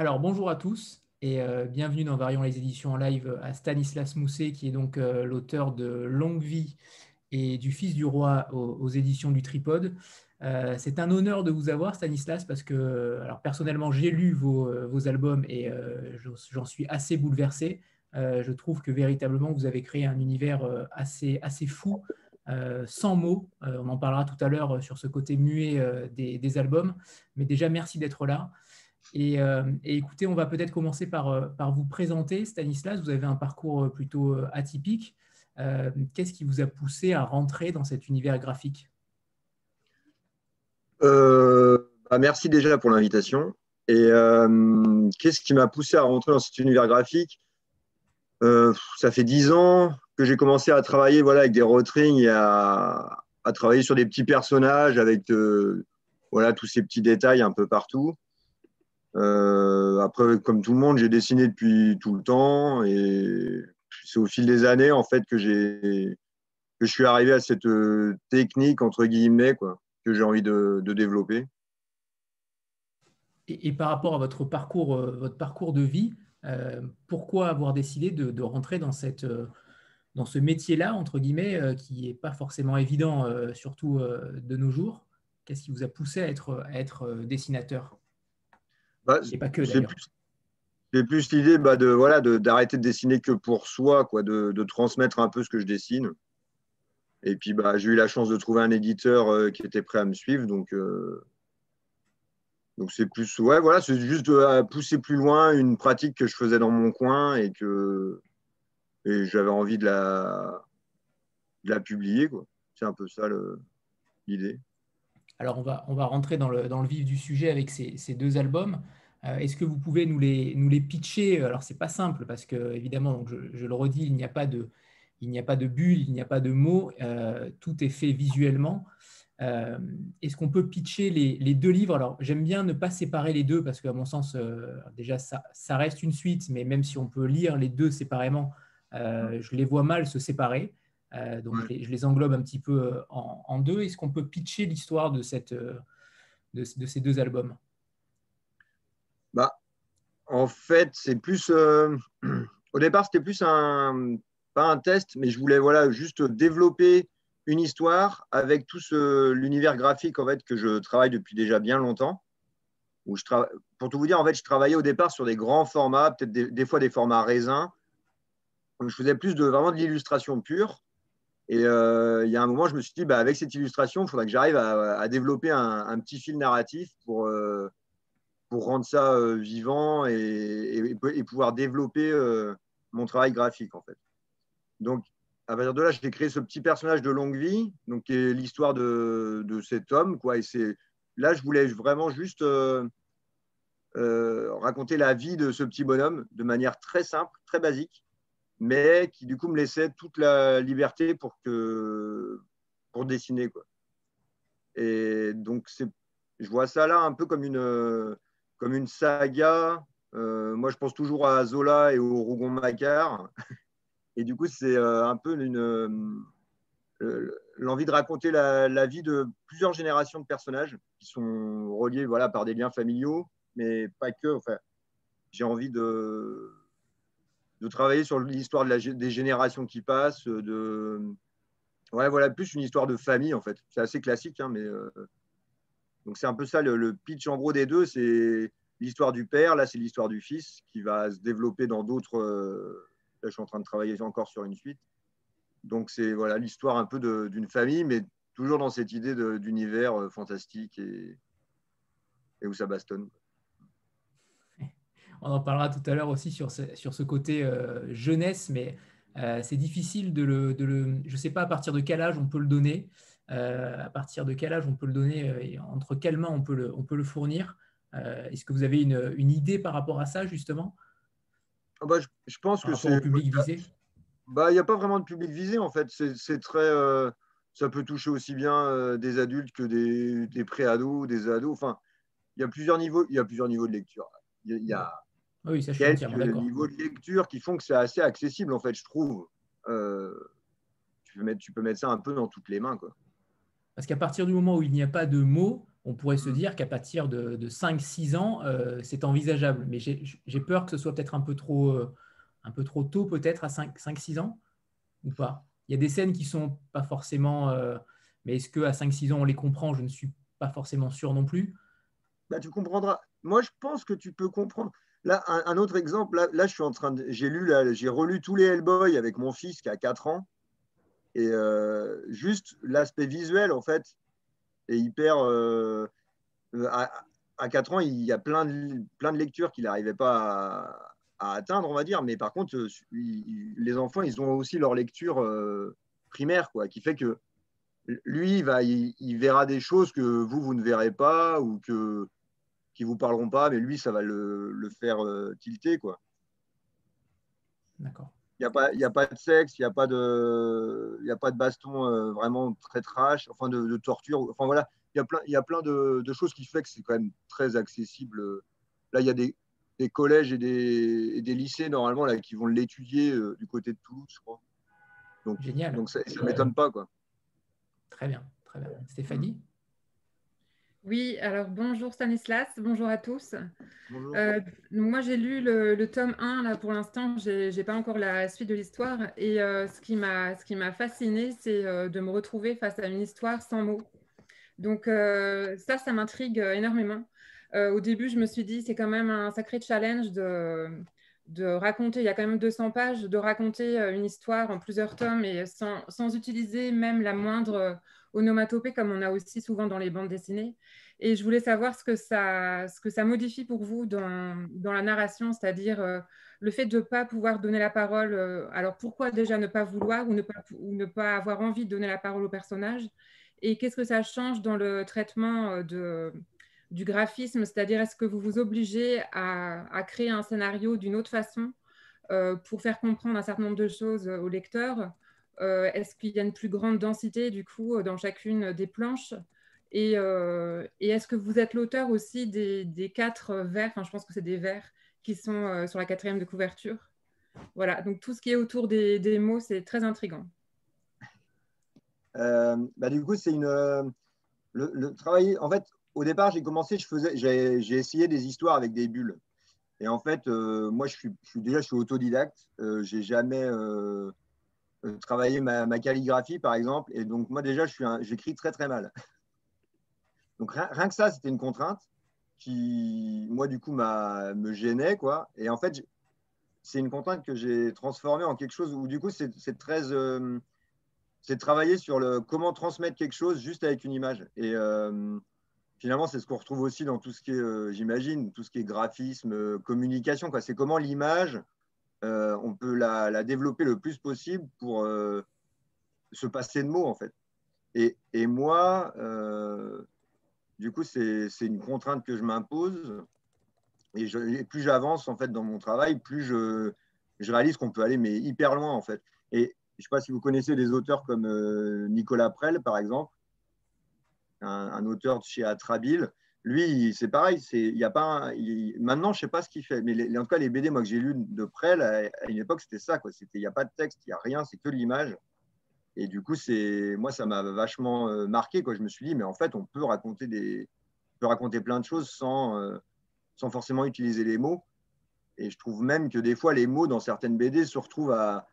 Alors bonjour à tous et euh, bienvenue dans Variant les éditions en live à Stanislas Mousset qui est donc euh, l'auteur de Longue Vie et du Fils du Roi aux, éditions du Tripode. Euh, c'est un honneur de vous avoir Stanislas parce que personnellement j'ai lu vos, albums et j'en suis assez bouleversé. je trouve que véritablement vous avez créé un univers assez, fou. sans mots, on en parlera tout à l'heure sur ce côté muet des, albums, mais déjà merci d'être là. Euh, et, écoutez, on va peut-être commencer par, euh, par, vous présenter. Stanislas, vous avez un parcours euh, plutôt atypique. Qu'est-ce qui vous a poussé à rentrer dans cet univers graphique? Bah, Merci déjà pour l'invitation. Et qu'est-ce qui m'a poussé à rentrer dans cet univers graphique? Ça fait dix ans que j'ai commencé à travailler voilà, avec des rotrings et à, à, travailler sur des petits personnages avec voilà, tous ces petits détails un peu partout. Euh, après, comme tout le monde, j'ai dessiné depuis tout le temps et c'est au fil des années en fait que j'ai que je suis arrivé à cette euh, technique entre guillemets quoi, que j'ai envie de, développer. Et, par rapport à votre parcours, euh, votre parcours de vie, pourquoi avoir décidé de, rentrer dans, cette, dans ce métier-là, entre guillemets, qui n'est pas forcément évident, surtout de nos jours? Qu'est-ce qui vous a poussé à être, à être dessinateur? Bah, pas que J'ai plus l'idée bah, de voilà d'arrêter de, dessiner que pour soi, quoi, de, de, transmettre un peu ce que je dessine. Et puis bah, j'ai eu la chance de trouver un éditeur euh, qui était prêt à me suivre, donc euh, donc c'est plus ouais voilà c'est juste de pousser plus loin une pratique que je faisais dans mon coin et que et j'avais envie de la de la publier quoi. C'est un peu ça l'idée. Alors, on va, on va rentrer dans le, dans le vif du sujet avec ces, ces deux albums. Euh, est-ce que vous pouvez nous les, nous les pitcher? Alors, ce n'est pas simple parce que, évidemment, donc je, le redis, il n'y a pas de, il n'y a pas de bulle, il n'y a pas de mots, euh, tout est fait visuellement. Euh, est-ce qu'on peut pitcher les, les, deux livres? Alors, j'aime bien ne pas séparer les deux parce qu'à mon sens, déjà, ça, ça, reste une suite, mais même si on peut lire les deux séparément, je les vois mal se séparer. Donc je, les, englobe un petit peu en, deux. Est-ce qu'on peut pitcher l'histoire de, cette, de, ces deux albums? En fait, c'est plus. au départ, c'était plus un. Pas un test, mais je voulais voilà, juste développer une histoire avec tout l'univers graphique en fait, que je travaille depuis déjà bien longtemps. Pour tout vous dire, en fait, je travaillais au départ sur des grands formats, peut-être des, des, fois des formats raisins. Je faisais plus de vraiment de l'illustration pure. Et euh, il y a un moment, je me suis dit, bah, avec cette illustration, il faudrait que j'arrive à, développer un, petit fil narratif pour, euh, pour rendre ça euh, vivant et, pouvoir développer mon travail graphique, en fait. Donc, à partir de là, j'ai créé ce petit personnage de longue vie, donc qui est l'histoire de, cet homme. Quoi, et c'est, là, je voulais vraiment juste raconter la vie de ce petit bonhomme de manière très simple, très basique mais qui du coup me laissait toute la liberté pour, que, pour dessiner. Quoi. Et donc, je vois ça là un peu comme une, comme une saga. Euh, moi, je pense toujours à Zola et au Rougon-Macquart. Et du coup, c'est euh, un peu euh, l'envie de raconter la, vie de plusieurs générations de personnages qui sont reliés voilà, par des liens familiaux, mais pas que. Enfin, j'ai envie de, travailler sur l'histoire de des générations qui passent, ouais voilà plus une histoire de famille en fait. C'est assez classique, hein, mais donc c'est un peu ça le, pitch en gros des deux, c'est l'histoire du père, là c'est l'histoire du fils qui va se développer dans d'autres. Euh, là je suis en train de travailler encore sur une suite. Donc c'est voilà l'histoire un peu d'une famille, mais toujours dans cette idée d'univers euh, fantastique et, et où ça bastonne on en parlera tout à l'heure aussi sur ce, sur ce côté euh, jeunesse, mais c'est difficile de le, Je ne sais pas à partir de quel âge on peut le donner, euh, à partir de quel âge on peut le donner, et entre quelles mains on peut le, on peut le fournir. Est-ce que vous avez une, une, idée par rapport à ça, justement? Ah bah, je, pense que c'est. public visé? Bah, Il n'y a pas vraiment de public visé, en fait. C'est très. ça peut toucher aussi bien des adultes que des, des pré-ados, des ados. Enfin, il y a plusieurs niveaux, il y a plusieurs niveaux de lecture. Il y a, oui, ça, je quelques niveaux de lecture qui font que c'est assez accessible, en fait, je trouve. Euh, tu, peux mettre, tu peux mettre ça un peu dans toutes les mains. Quoi. Parce qu'à partir du moment où il n'y a pas de mots, on pourrait se dire qu'à partir de, 5-6 ans, c'est envisageable. Mais j'ai peur que ce soit peut-être un, peu trop, un peu trop tôt, peut-être à 5-6 ans, ou pas Il y a des scènes qui sont pas forcément... mais est-ce qu'à 5-6 ans, on les comprend? Je ne suis pas forcément sûr non plus. Bah, tu comprendras. Moi, je pense que tu peux comprendre. Là, un, autre exemple, là, je suis en train de. J'ai lu, j'ai relu tous les Hellboy avec mon fils qui a 4 ans. Et euh, juste l'aspect visuel, en fait, est hyper. Euh, à, à, 4 ans, il y a plein de, plein de lectures qu'il n'arrivait pas à, atteindre, on va dire. Mais par contre, les enfants, ils ont aussi leur lecture euh, primaire, quoi, qui fait que lui, il, va, il, verra des choses que vous, vous ne verrez pas ou que qui vous parleront pas, mais lui, ça va le, le faire euh, tilter, quoi. D'accord. Il n'y a, pas, y a pas de sexe, il n'y a, pas de, y a pas de baston euh, vraiment très trash, enfin de, torture. Enfin voilà, il y a plein, y a plein de, de, choses qui font que c'est quand même très accessible. Là, il y a des, des collèges et des, des, lycées, normalement, là, qui vont l'étudier euh, du côté de Toulouse, je crois. Donc, Génial. Donc ça ne m'étonne pas. Quoi. Très bien, très bien. Stéphanie? Oui, alors bonjour Stanislas, bonjour à tous. Euh, moi j'ai lu le, tome 1 là pour l'instant, je n'ai pas encore la suite de l'histoire et euh, ce qui m'a fasciné c'est euh, de me retrouver face à une histoire sans mots. Donc ça, ça m'intrigue énormément. au début je me suis dit c'est quand même un sacré challenge de, de raconter, il y a quand même 200 pages, de raconter une histoire en plusieurs tomes et sans, sans utiliser même la moindre onomatopée comme on a aussi souvent dans les bandes dessinées. Et je voulais savoir ce que ça, ce que ça modifie pour vous dans, dans la narration, c'est-à-dire euh, le fait de ne pas pouvoir donner la parole. Euh, alors pourquoi déjà ne pas vouloir ou ne pas, ou ne pas avoir envie de donner la parole au personnage? Et qu'est-ce que ça change dans le traitement euh, de, du graphisme? C'est-à-dire est-ce que vous vous obligez à, à créer un scénario d'une autre façon pour faire comprendre un certain nombre de choses au lecteur? Est-ce qu'il y a une plus grande densité du coup euh, dans chacune des planches? Euh, et, est-ce que vous êtes l'auteur aussi des, quatre vers, enfin je pense que c'est des vers qui sont sur la quatrième de couverture Voilà, donc tout ce qui est autour des, mots, c'est très intriguant. bah, du coup, c'est une. Le, travail, en fait, au départ, j'ai commencé, je j'ai, essayé des histoires avec des bulles. Et en fait, moi, je suis, déjà, je suis autodidacte. j'ai jamais euh, travailler ma, calligraphie, par exemple. Et donc, moi, déjà, j'écris très, très mal. Donc, rien, que ça, c'était une contrainte qui, moi, du coup, me gênait. Quoi. Et en fait, c'est une contrainte que j'ai transformée en quelque chose où, du coup, c'est très. Euh, c'est travailler sur le comment transmettre quelque chose juste avec une image. Et euh, finalement, c'est ce qu'on retrouve aussi dans tout ce qui est, j'imagine, tout ce qui est graphisme, communication. C'est comment l'image euh, on peut la, développer le plus possible pour euh, se passer de mots, en fait. Et, moi, euh, du coup, c'est une contrainte que je m'impose. Et, plus j'avance, en fait, dans mon travail, plus je, réalise qu'on peut aller mais hyper loin, en fait. Et je ne sais pas si vous connaissez des auteurs comme Nicolas Prel, par exemple, un, un auteur de chez Atrabile, lui, c'est pareil. Il y a pas maintenant, je sais pas ce qu'il fait, mais en tout cas, les BD moi, que j'ai lu de près, à une époque, c'était ça. Il n'y a pas de texte, il n'y a rien, c'est que l'image. Et du coup, moi, ça m'a vachement euh, marqué. Quoi. Je me suis dit, mais en fait, on peut raconter, des, on peut raconter plein de choses sans, euh, sans forcément utiliser les mots. Et je trouve même que des fois, les mots dans certaines BD se retrouvent à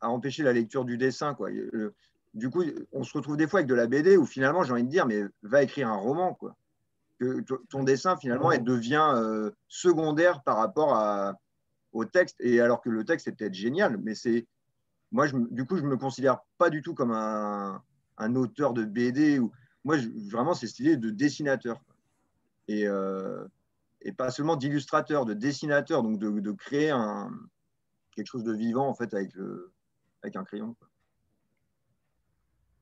empêcher la lecture du dessin. Quoi du coup, on se retrouve des fois avec de la BD où finalement, j'ai envie de dire, mais va écrire un roman, quoi. Que ton dessin, finalement, elle devient euh, secondaire par rapport au texte, et alors que le texte est peut-être génial, mais c'est. Moi, je, du coup, je ne me considère pas du tout comme un, auteur de BD. Ou, moi, vraiment, c'est stylé de dessinateur. Et, euh, et pas seulement d'illustrateur, de dessinateur, donc de, créer un, quelque chose de vivant, en fait, avec, avec un crayon. Quoi.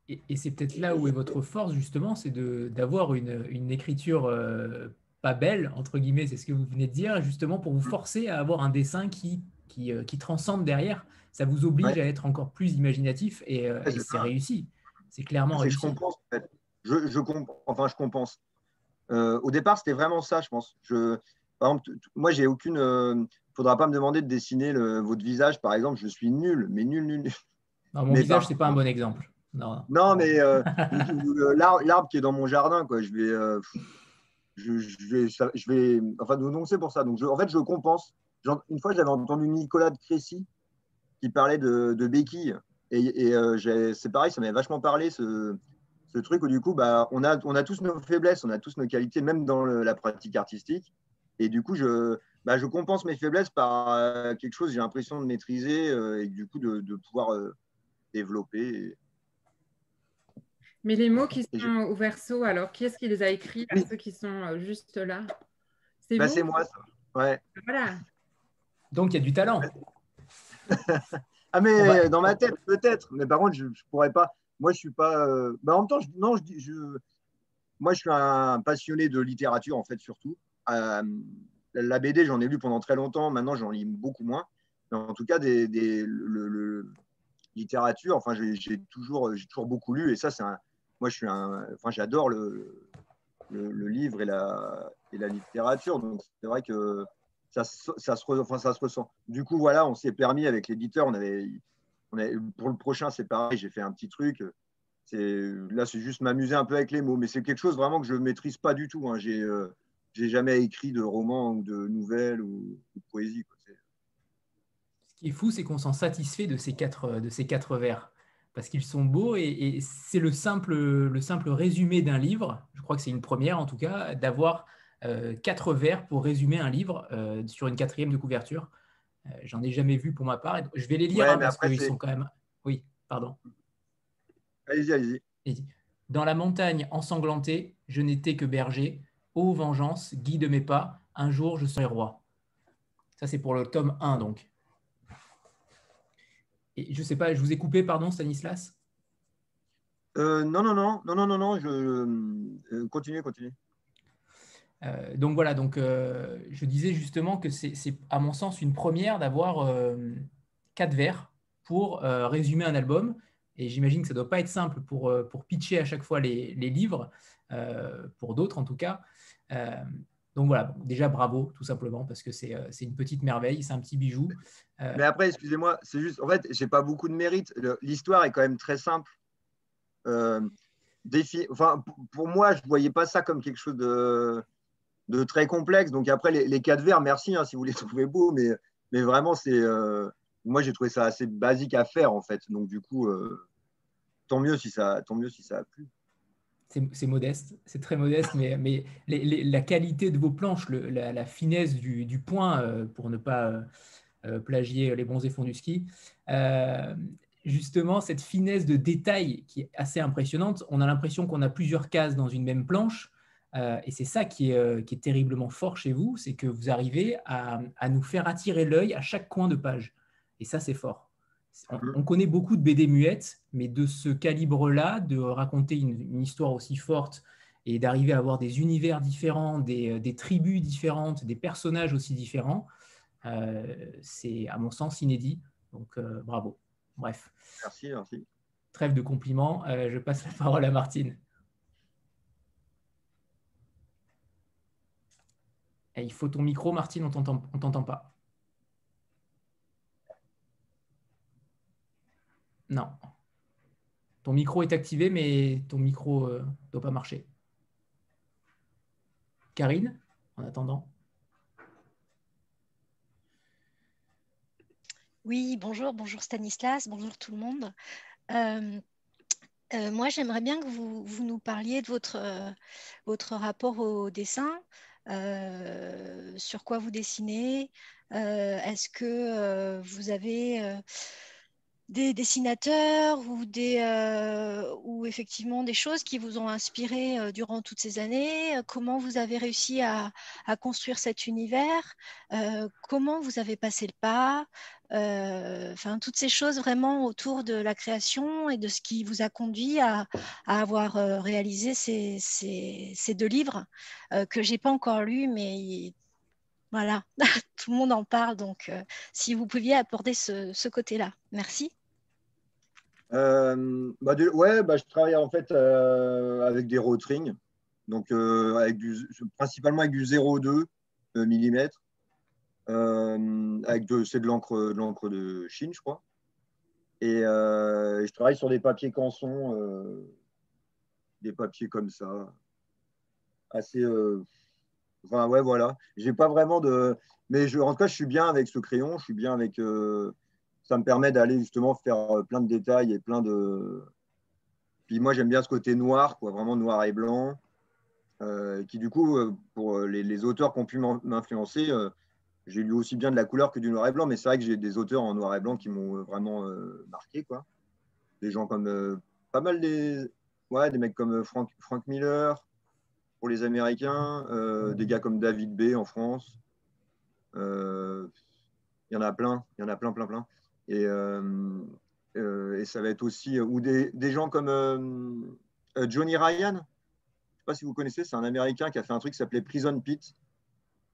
Et, c'est peut-être là où est votre force, justement, c'est d'avoir une, une, écriture euh, pas belle, entre guillemets, c'est ce que vous venez de dire, justement pour vous forcer à avoir un dessin qui, qui, euh, qui transcende derrière. Ça vous oblige à être encore plus imaginatif et, euh, c'est réussi. C'est clairement réussi. Je compense, en fait. je, je enfin, je compense. au départ, c'était vraiment ça, je pense. Je, par exemple, moi, j'ai aucune. Il ne faudra pas me demander de dessiner le, votre visage, par exemple. Je suis nul, mais nul, nul, nul. Non, mon visage, ce n'est pas un bon exemple. Non, non mais l'arbre qui est dans mon jardin, quoi, je vais, je, vais, je vais, enfin, donc c'est pour ça. Donc, en fait, je compense. Une fois, j'avais entendu Nicolas de Crécy qui parlait de, de béquilles. Et, c'est pareil, ça m'avait vachement parlé, ce, ce truc où du coup, bah, on, a, on a tous nos faiblesses, on a tous nos qualités, même dans la pratique artistique. Et du coup, je, bah, je compense mes faiblesses par euh, quelque chose j'ai l'impression de maîtriser euh, et du coup de, de pouvoir euh, développer. Mais les mots qui sont au verso, alors qui est-ce qui les a écrits Ceux qui sont juste là? C'est bah, moi, ça. Ouais. Voilà. Donc il y a du talent. ah mais dans ma tête peut-être, mais par contre je, ne pourrais pas. Moi je suis pas. Bah, en même temps, je... non, je, je, moi je suis un passionné de littérature en fait surtout la BD, j'en ai lu pendant très longtemps. Maintenant, j'en lis beaucoup moins. Mais en tout cas, des, le, littérature, enfin, j'ai toujours, j'ai toujours beaucoup lu. Et ça, c'est un, moi, je suis enfin, j'adore le, le, livre et la, et la littérature. Donc, c'est vrai que ça, ça, se, enfin, ça se ressent. Du coup, voilà, on s'est permis avec l'éditeur. On avait, on pour le prochain, c'est pareil. J'ai fait un petit truc. Là, c'est juste m'amuser un peu avec les mots, mais c'est quelque chose vraiment que je ne maîtrise pas du tout. Hein. J'ai euh, jamais écrit de roman ou de nouvelles ou, de poésie. Ce qui est fou, c'est qu'on s'en satisfait de ces quatre, de ces quatre vers parce qu'ils sont beaux et, c'est le simple, le simple résumé d'un livre. Je crois que c'est une première en tout cas d'avoir euh, quatre vers pour résumer un livre euh, sur une quatrième de couverture. Euh, j'en ai jamais vu pour ma part. Je vais les lire hein, parce qu'ils sont quand même. Oui, pardon. Allez-y, allez-y. Dans la montagne ensanglantée, je n'étais que berger. Ô vengeance, guide mes pas, un jour je serai roi. Ça, c'est pour le tome 1, donc. Et je ne sais pas, je vous ai coupé, pardon, Stanislas? Euh, Non, non, non, non, non, non, non, je euh, continue, continue. Euh, donc voilà, donc je disais justement que c'est à mon sens une première d'avoir quatre vers pour résumer un album. Et j'imagine que ça ne doit pas être simple pour, pour pitcher à chaque fois les, les livres, pour d'autres en tout cas. Euh, donc voilà, déjà bravo, tout simplement, parce que c'est euh, une petite merveille, c'est un petit bijou. Euh, Mais après, excusez-moi, c'est juste, en fait, j'ai pas beaucoup de mérite. L'histoire est quand même très simple. enfin, pour moi, je ne voyais pas ça comme quelque chose de, très complexe. Donc après, les, quatre vers, merci hein, si vous les trouvez beaux, mais, mais vraiment, c'est moi, j'ai trouvé ça assez basique à faire, en fait. Donc du coup, tant, mieux si ça, tant mieux si ça a plu c'est modeste, c'est très modeste, mais, mais la qualité de vos planches, la, finesse du, point, euh, pour ne pas euh, euh, plagier les bronzés fonds du ski, justement, cette finesse de détail qui est assez impressionnante, on a l'impression qu'on a plusieurs cases dans une même planche, et c'est ça qui est, qui est, terriblement fort chez vous, c'est que vous arrivez à, à nous faire attirer l'œil à chaque coin de page, et ça, c'est fort. On, connaît beaucoup de BD muettes, mais de ce calibre-là, de raconter une, histoire aussi forte et d'arriver à avoir des univers différents, des, euh, tribus différentes, des personnages aussi différents, euh, c'est à mon sens inédit. Donc euh, bravo. Bref. Merci, merci. Trêve de compliments. je passe la parole à Martine. Et il faut ton micro, Martine, on ne t'entend pas. Non. Ton micro est activé, mais ton micro ne euh, doit pas marcher. Karine, en attendant. Oui, bonjour, bonjour Stanislas, bonjour tout le monde. Euh, euh, moi, j'aimerais bien que vous, nous parliez de votre, votre rapport au dessin, sur quoi vous dessinez. Est-ce que vous avez des dessinateurs ou, des, euh, ou effectivement des choses qui vous ont inspiré euh, durant toutes ces années? Comment vous avez réussi à, construire cet univers? Euh, Comment vous avez passé le pas? Enfin, toutes ces choses vraiment autour de la création et de ce qui vous a conduit à, avoir réalisé ces, ces, deux livres que j'ai pas encore lus, mais voilà, tout le monde en parle, donc si vous pouviez apporter ce côté-là. Merci. Euh, bah, ouais, bah, je travaille en fait euh, avec des rotrings, donc euh, avec du, principalement avec du 0,2 mm. avec c'est de l'encre, de l'encre de Chine, je crois. Et je travaille sur des papiers canson, des papiers comme ça, assez. Enfin, ouais, voilà. J'ai pas vraiment de. Mais je, en tout cas, je suis bien avec ce crayon, je suis bien avec. ça me permet d'aller justement faire plein de détails et plein de. Puis moi, j'aime bien ce côté noir, quoi, vraiment noir et blanc. Euh, qui du coup, euh, pour euh, les, auteurs qui ont pu m'influencer, j'ai lu aussi bien de la couleur que du noir et blanc, mais c'est vrai que j'ai des auteurs en noir et blanc qui m'ont vraiment marqué. Quoi. Des gens comme pas mal des, ouais, des mecs comme Frank, Frank Miller pour les Américains, des gars comme David B en France. Il y en a plein, il y en a plein, plein, plein. Et, et ça va être aussi, ou des, gens comme Johnny Ryan, sais pas si vous connaissez, c'est un Américain qui a fait un truc qui s'appelait Prison Pit.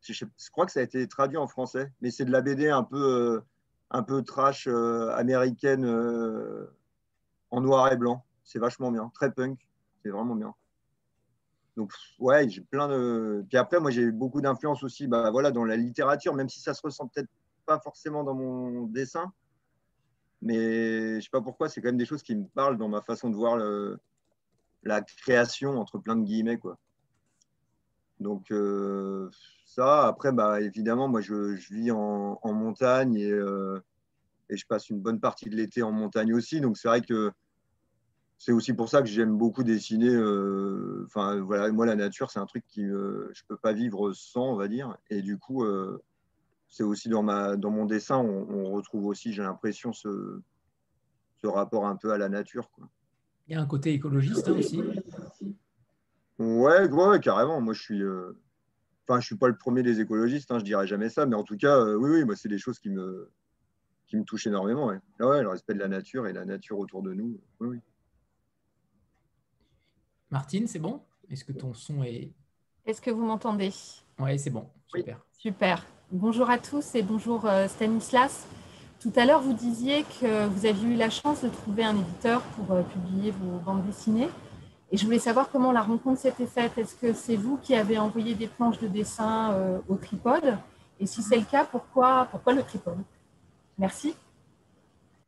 Je, crois que ça a été traduit en français, mais c'est de la BD un peu, euh, un peu trash euh, américaine euh, en noir et blanc. C'est vachement bien, très punk, c'est vraiment bien. Donc, ouais, j'ai plein de. Puis après, moi, j'ai eu beaucoup d'influence aussi bah, voilà, dans la littérature, même si ça se ressent peut-être pas forcément dans mon dessin. Mais je sais pas pourquoi, c'est quand même des choses qui me parlent dans ma façon de voir le, la création entre plein de guillemets quoi. Donc euh, ça, après, bah, évidemment, moi je, vis en, montagne euh, et, je passe une bonne partie de l'été en montagne aussi. Donc c'est vrai que c'est aussi pour ça que j'aime beaucoup dessiner. Euh, enfin voilà, moi la nature c'est un truc qui je peux pas vivre sans, on va dire. Et du coup, c'est aussi dans ma dans mon dessin, on, retrouve aussi, j'ai l'impression ce, ce rapport un peu à la nature. Quoi. Il y a un côté écologiste hein, aussi. Ouais, ouais, carrément. Moi, je suis. Euh, enfin, je suis pas le premier des écologistes, hein, je dirais jamais ça, mais en tout cas, euh, oui, oui, moi, c'est des choses qui me, qui me touchent énormément. Ouais. Ah ouais, le respect de la nature et la nature autour de nous. Oui, oui. Martine, c'est bon? Est-ce que ton son est. Est-ce que vous m'entendez? Oui, c'est bon. Super. Super. Bonjour à tous et bonjour euh, Stanislas. Tout à l'heure, vous disiez que vous aviez eu la chance de trouver un éditeur pour euh, publier vos bandes dessinées. Et je voulais savoir comment la rencontre s'était faite. Est-ce que c'est vous qui avez envoyé des planches de dessin euh, au tripode Et si c'est le cas, pourquoi, pourquoi le tripode Merci.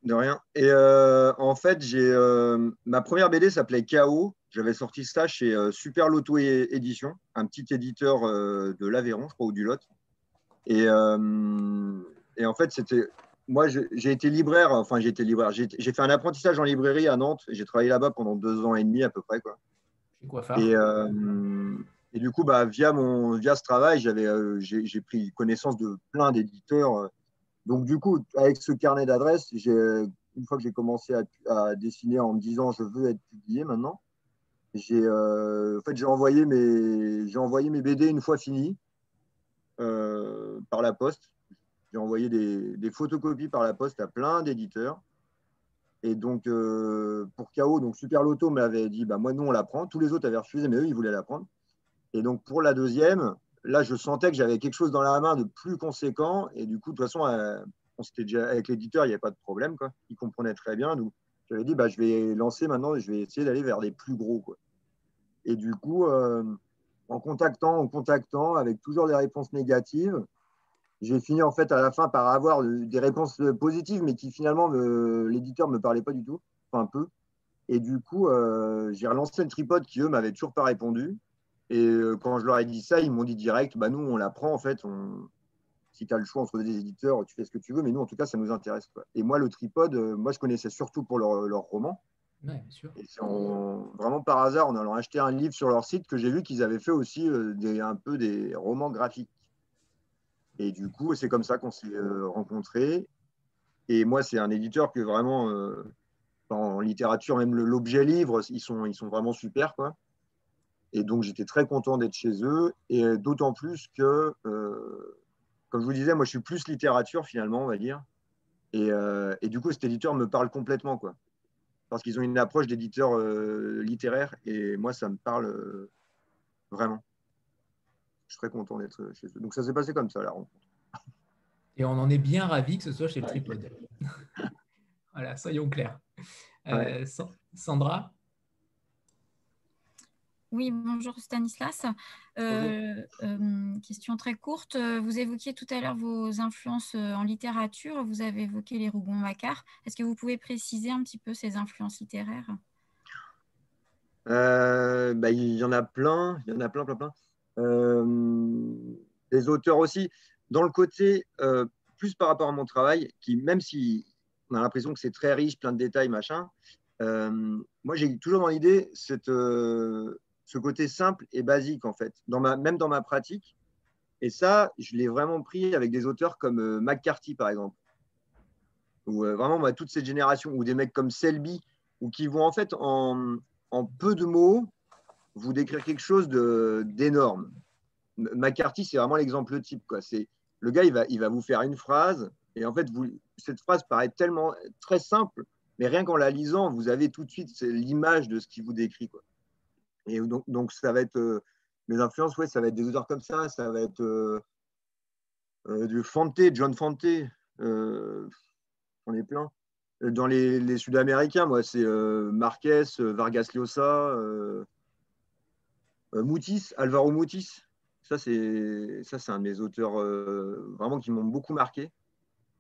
De rien. Et euh, en fait, j'ai ma première BD s'appelait Chaos. J'avais sorti ça chez Super Loto Édition, un petit éditeur de l'Aveyron, je crois, ou du Lot. Et, et en fait, c'était moi, j'ai été libraire, enfin, j'ai été libraire. J'ai fait un apprentissage en librairie à Nantes. J'ai travaillé là-bas pendant deux ans et demi à peu près. Quoi. quoi faire et, euh, et, du coup, bah, via, mon, via ce travail, euh, j'ai pris connaissance de plein d'éditeurs. Donc, du coup, avec ce carnet d'adresses, une fois que j'ai commencé à, dessiner en me disant je veux être publié maintenant, j'ai euh, en fait, envoyé, mes, envoyé mes BD une fois finis par la poste. J'ai envoyé des, photocopies par la poste à plein d'éditeurs. Et donc, euh, pour KO, donc Super m'avait dit bah, Moi, nous, on la prend. Tous les autres avaient refusé, mais eux, ils voulaient la prendre. Et donc, pour la deuxième, là, je sentais que j'avais quelque chose dans la main de plus conséquent. Et du coup, de toute façon, euh, on déjà, avec l'éditeur, il n'y avait pas de problème. Quoi. Il comprenait très bien. Donc, j'avais dit bah, Je vais lancer maintenant, je vais essayer d'aller vers des plus gros. Quoi. Et du coup, euh, en contactant, en contactant, avec toujours des réponses négatives, j'ai fini en fait à la fin par avoir des réponses positives, mais qui finalement l'éditeur ne me parlait pas du tout, enfin un peu. Et du coup, euh, j'ai relancé le tripode qui eux m'avaient toujours pas répondu. Et euh, quand je leur ai dit ça, ils m'ont dit direct, bah nous on la prend en fait. Si tu as le choix entre des éditeurs, tu fais ce que tu veux, mais nous en tout cas ça nous intéresse. Et moi le tripode, euh, moi je connaissais surtout pour leur, leur roman. Ouais, sûr. Et vraiment par hasard, en allant acheter un livre sur leur site que j'ai vu qu'ils avaient fait aussi des, un peu des romans graphiques. Et du coup, c'est comme ça qu'on s'est euh, rencontrés. Et moi, c'est un éditeur que vraiment, euh, en littérature, même l'objet livre, ils sont, ils sont vraiment super. Quoi. Et donc, j'étais très content d'être chez eux. Et euh, d'autant plus que, comme je vous disais, moi, je suis plus littérature finalement, on va dire. Et, et du coup, cet éditeur me parle complètement. Quoi. Parce qu'ils ont une approche d'éditeur littéraire. Et moi, ça me parle vraiment je suis très content d'être chez eux. Donc ça s'est passé comme ça la rencontre. Et on en est bien ravis que ce soit chez le Tripod. voilà, soyons clairs. Euh, Sandra? Oui, bonjour Stanislas. Euh, euh, question très courte. Vous évoquiez tout à l'heure vos influences euh, en littérature. Vous avez évoqué les Rougon-Macquart. Est-ce que vous pouvez préciser un petit peu ces influences littéraires? Bah, Il y en a plein. Il y en a plein, plein, plein. les auteurs aussi. Dans le côté, plus par rapport à mon travail, qui, même si on a l'impression que c'est très riche, plein de détails, machin, moi j'ai toujours dans l'idée cette ce côté simple et basique, en fait, même dans ma pratique. Et ça, je l'ai vraiment pris avec des auteurs comme euh, McCarthy, par exemple. Ou euh, vraiment, moi, toute cette génération, ou des mecs comme Selby, ou qui vont, en fait, en, en peu de mots, vous décrire quelque chose d'énorme. McCarthy, c'est vraiment l'exemple type. Quoi. Le gars, il va, il va vous faire une phrase, et en fait, vous, cette phrase paraît tellement très simple, mais rien qu'en la lisant, vous avez tout de suite l'image de ce qu'il vous décrit. Quoi. Et donc, ça va être euh, mes influences, ouais, ça va être des auteurs comme ça, ça va être euh, euh, du Fante, John Fante, on est plein. Dans les, Sud-Américains, moi, c'est Marquez, Vargas Llosa, Moutis, Alvaro Moutis. Ça, c'est ça, c'est un de mes auteurs vraiment qui m'ont beaucoup marqué.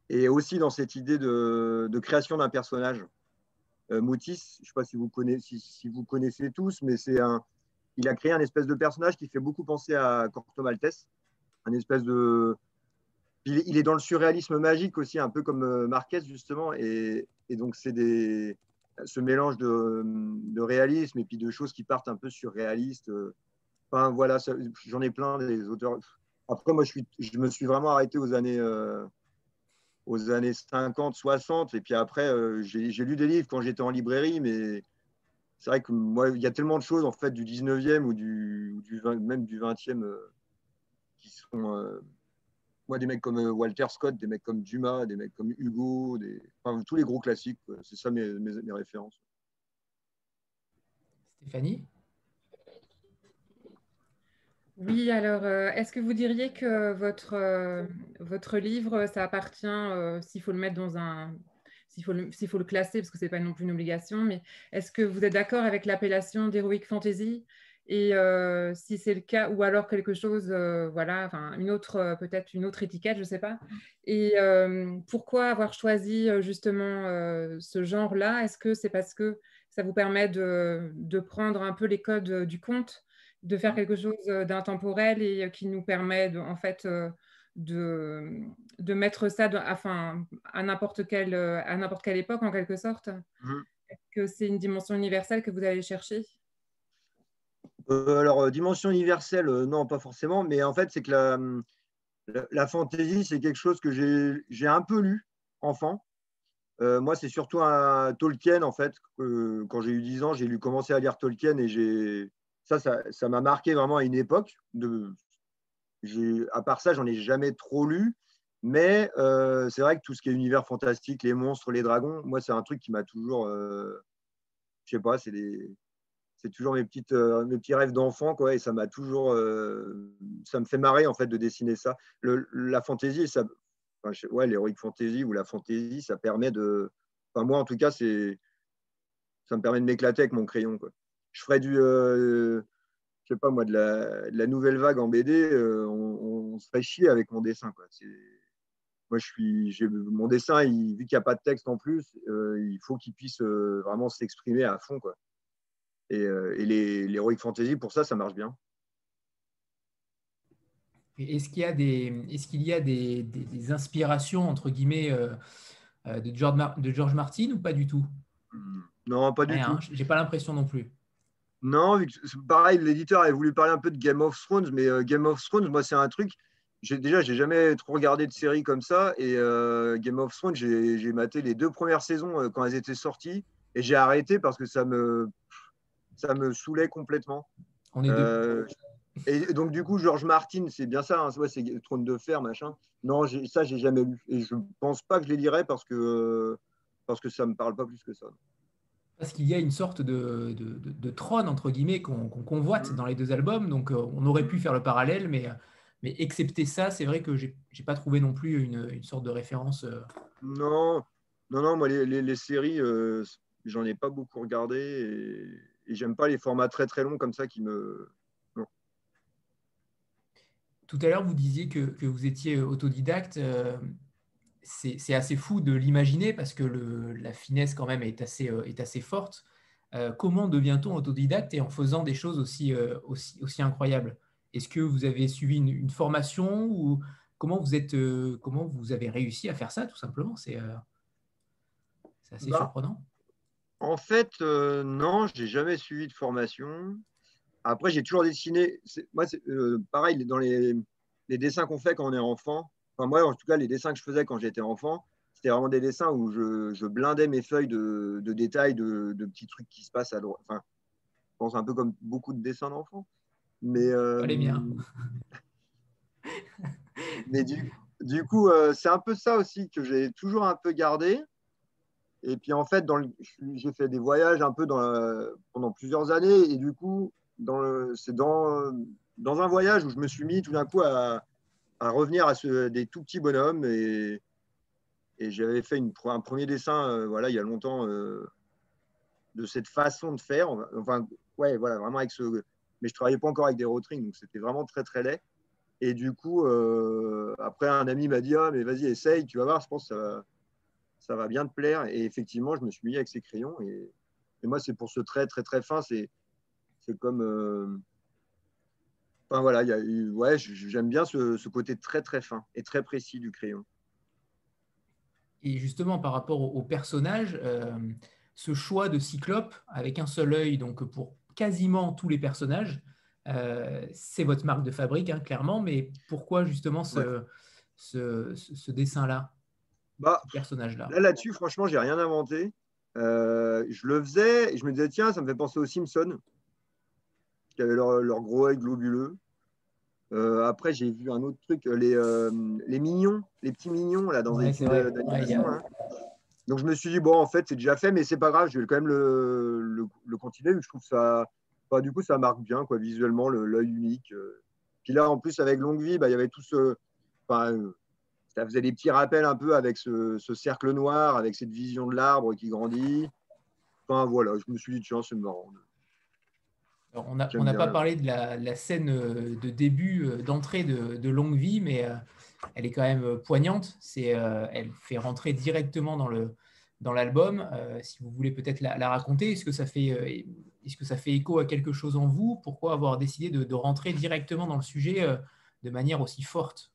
Et aussi dans cette idée de création d'un personnage. Euh, Moutis, je ne sais pas si vous, connaissez, tous, mais c'est un, il a créé un espèce de personnage qui fait beaucoup penser à Corto Maltese, un espèce de, il, est dans le surréalisme magique aussi, un peu comme euh, Marquez justement, et, donc c'est ce mélange de, réalisme et puis de choses qui partent un peu surréalistes. Enfin voilà, j'en ai plein des auteurs. Après moi je, me suis vraiment arrêté aux années euh, aux années 50, 60. Et puis après, euh, j'ai lu des livres quand j'étais en librairie, mais c'est vrai que moi, il y a tellement de choses en fait du 19e ou du, du 20, même du 20e euh, qui sont. Euh, moi, des mecs comme Walter Scott, des mecs comme Dumas, des mecs comme Hugo, tous les gros classiques. C'est ça mes références. Stéphanie? Oui, alors, euh, est-ce que vous diriez que votre, euh, votre livre, ça appartient, euh, s'il faut le mettre dans un... S'il faut, le, faut le classer, parce que ce n'est pas non plus une obligation, mais est-ce que vous êtes d'accord avec l'appellation d'Heroic Fantasy? Et si c'est le cas, ou alors quelque chose, voilà, enfin, une autre, peut-être une autre étiquette, je ne sais pas. Et pourquoi avoir choisi justement ce genre-là? Est-ce que c'est parce que ça vous permet de, de, prendre un peu les codes du conte de faire quelque chose euh, d'intemporel et euh, qui nous permet de, en fait euh, de, de mettre ça enfin, à n'importe quelle, à n'importe quelle époque en quelque sorte mmh. Est-ce que c'est une dimension universelle que vous allez chercher? Alors, dimension universelle, non, pas forcément, mais en fait, c'est que la, la, fantaisie, c'est quelque chose que j'ai un peu lu enfant. moi, c'est surtout un Tolkien, en fait. quand j'ai eu 10 ans, j'ai lu commencé à lire Tolkien et j'ai ça, ça m'a marqué vraiment à une époque. À part ça, j'en ai jamais trop lu. Mais euh, c'est vrai que tout ce qui est univers fantastique, les monstres, les dragons, moi, c'est un truc qui m'a toujours. Euh, je sais pas, c'est c'est toujours mes, petites, euh, mes petits rêves d'enfant, quoi, et ça m'a toujours, ça me fait marrer en fait de dessiner ça. La fantaisie, ça, ouais, l'heroic fantasy ou la fantaisie, ça permet de, enfin moi en tout cas, c'est, ça me permet de m'éclater avec mon crayon, quoi je ferais du, euh, je sais pas moi, de la, nouvelle vague en BD, euh, on, se ferait chier avec mon dessin. Quoi. Moi, je suis, mon dessin, vu qu'il n'y a pas de texte en plus, euh, il faut qu'il puisse vraiment s'exprimer à fond. Quoi. Et, et les, l'Heroic Fantasy, pour ça, ça marche bien. Est-ce qu'il y a des, est-ce qu'il y a des, des, inspirations, entre guillemets, de, George, de George Martin ou pas du tout? Non, pas du tout. J'ai pas l'impression non plus. Non, pareil, l'éditeur avait voulu parler un peu de Game of Thrones, mais euh, Game of Thrones, moi, c'est un truc. Déjà, j'ai jamais trop regardé de séries comme ça. Et euh, Game of Thrones, j'ai maté les deux premières saisons euh, quand elles étaient sorties. Et j'ai arrêté parce que ça me, ça me saoulait complètement. On est Et donc, du coup, George Martin, c'est bien ça, hein, c'est Trône de Fer, machin. Non, ça, j'ai jamais lu. Et je pense pas que je les lirai parce que, parce que ça me parle pas plus que ça parce qu'il y a une sorte de, de, trône, entre guillemets, qu'on convoite mm. dans les deux albums. Donc, euh, on aurait pu faire le parallèle, mais, mais excepté ça, c'est vrai que je n'ai pas trouvé non plus une, une sorte de référence. Euh. Non, non, non, moi, les, les, séries, euh, j'en ai pas beaucoup regardé. Et, j'aime pas les formats très très longs comme ça qui me. Tout à l'heure, vous disiez que, vous étiez autodidacte. Euh, c'est assez fou de l'imaginer parce que la finesse quand même est assez, euh, est assez forte. Euh, comment devient-on autodidacte et en faisant des choses aussi, aussi, aussi incroyables? Est-ce que vous avez suivi une, formation ou comment vous, êtes, comment vous avez réussi à faire ça tout simplement? C'est assez bah, surprenant. En fait, euh, non, je n'ai jamais suivi de formation. Après, j'ai toujours dessiné. Moi, euh, pareil, dans les, dessins qu'on fait quand on est enfant, enfin, moi, en tout cas, les dessins que je faisais quand j'étais enfant, c'était vraiment des dessins où je, blindais mes feuilles de, détails, de, petits trucs qui se passent à droite. Enfin, je pense un peu comme beaucoup de dessins d'enfants. Mais, euh, les miens. mais du, du coup, c'est un peu ça aussi que j'ai toujours un peu gardé. Et puis en fait, j'ai fait des voyages un peu pendant plusieurs années. Et du coup, c'est dans, dans un voyage où je me suis mis tout d'un coup à, revenir à ce, des tout petits bonhommes. Et, et j'avais fait une, un premier dessin euh, voilà, il y a longtemps euh, de cette façon de faire. Enfin, ouais, voilà, vraiment avec ce. Mais je travaillais pas encore avec des rotrings, donc c'était vraiment très très laid. Et du coup, euh, après, un ami m'a dit Ah, mais vas-y, essaye, tu vas voir, je pense que ça va ça va bien te plaire. Et effectivement, je me suis mis avec ces crayons. Et, moi, c'est pour ce trait très très fin. C'est comme. Enfin voilà, y ouais, j'aime bien ce, côté très très fin et très précis du crayon. Et justement, par rapport au, personnage, euh, ce choix de Cyclope avec un seul œil, donc pour quasiment tous les personnages, euh, c'est votre marque de fabrique, hein, clairement. Mais pourquoi justement ce, ce dessin-là bah, personnage-là? Là, là-dessus, franchement, j'ai rien inventé. Euh, je le faisais et je me disais, tiens, ça me fait penser aux Simpsons, qui avaient leur, gros œil globuleux. Euh, après, j'ai vu un autre truc, les, euh, les mignons, les petits mignons là, dans les films d'animation. Hein. Donc, je me suis dit, bon, en fait, c'est déjà fait, mais c'est pas grave, je vais quand même le, le, continuer. Je trouve ça, bah, du coup, ça marque bien, quoi, visuellement, l'œil unique. Puis là, en plus, avec Longue Vie, bah, il y avait tout ce. Enfin, ça faisait des petits rappels un peu avec ce, cercle noir, avec cette vision de l'arbre qui grandit. Enfin voilà, je me suis dit, tiens, c'est marrant. On n'a pas parlé de la, scène euh, de début, euh, d'entrée de, Longue Vie, mais euh, elle est quand même poignante. C'est, elle fait rentrer directement dans le dans l'album. si vous voulez peut-être la, raconter, est-ce que ça fait est-ce que ça fait écho à quelque chose en vous? Pourquoi avoir décidé de rentrer directement dans le sujet de manière aussi forte?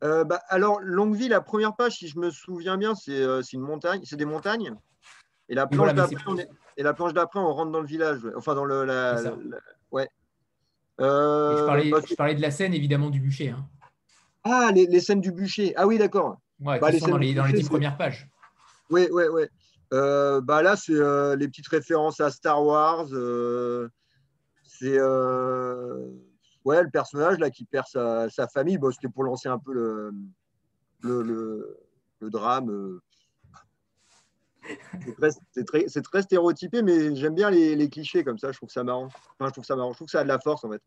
Bah, alors, Longueville, la première page, si je me souviens bien, c'est une montagne, c'est des montagnes. Et la planche d'après, on, rentre dans le village. Enfin, dans le. La, ouais. Euh, je, parlais, de la scène, évidemment, du bûcher. Hein. Ah, les, scènes du bûcher. Ah oui, d'accord. Ouais, bah, les dans, les, dans les dix premières pages. Oui, oui, oui. bah là, c'est les petites références à Star Wars. c'est ouais, le personnage là qui perd sa, famille, bon, c'était pour lancer un peu le, le, le, drame. C'est très, très, stéréotypé, mais j'aime bien les, les, clichés comme ça. Je trouve ça marrant. Enfin, je trouve ça marrant. Je trouve que ça a de la force en fait.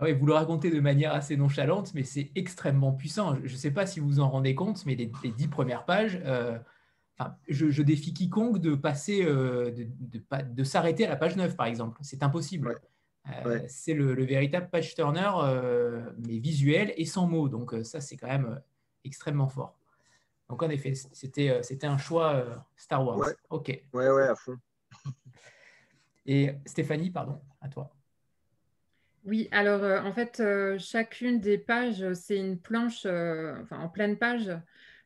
Ah oui, vous le racontez de manière assez nonchalante, mais c'est extrêmement puissant. Je ne sais pas si vous vous en rendez compte, mais les, dix premières pages, euh, enfin, je, défie quiconque de passer, euh, de, de, de s'arrêter à la page 9, par exemple. C'est impossible. Euh, c'est le, véritable page turner, mais visuel et sans mots. Donc ça, c'est quand même extrêmement fort. Donc en effet, c'était, c'était un choix Star Wars. Ok. Ouais, ouais, à fond. et Stéphanie, pardon, à toi. Oui, alors en fait, chacune des pages, c'est une planche enfin, en pleine page.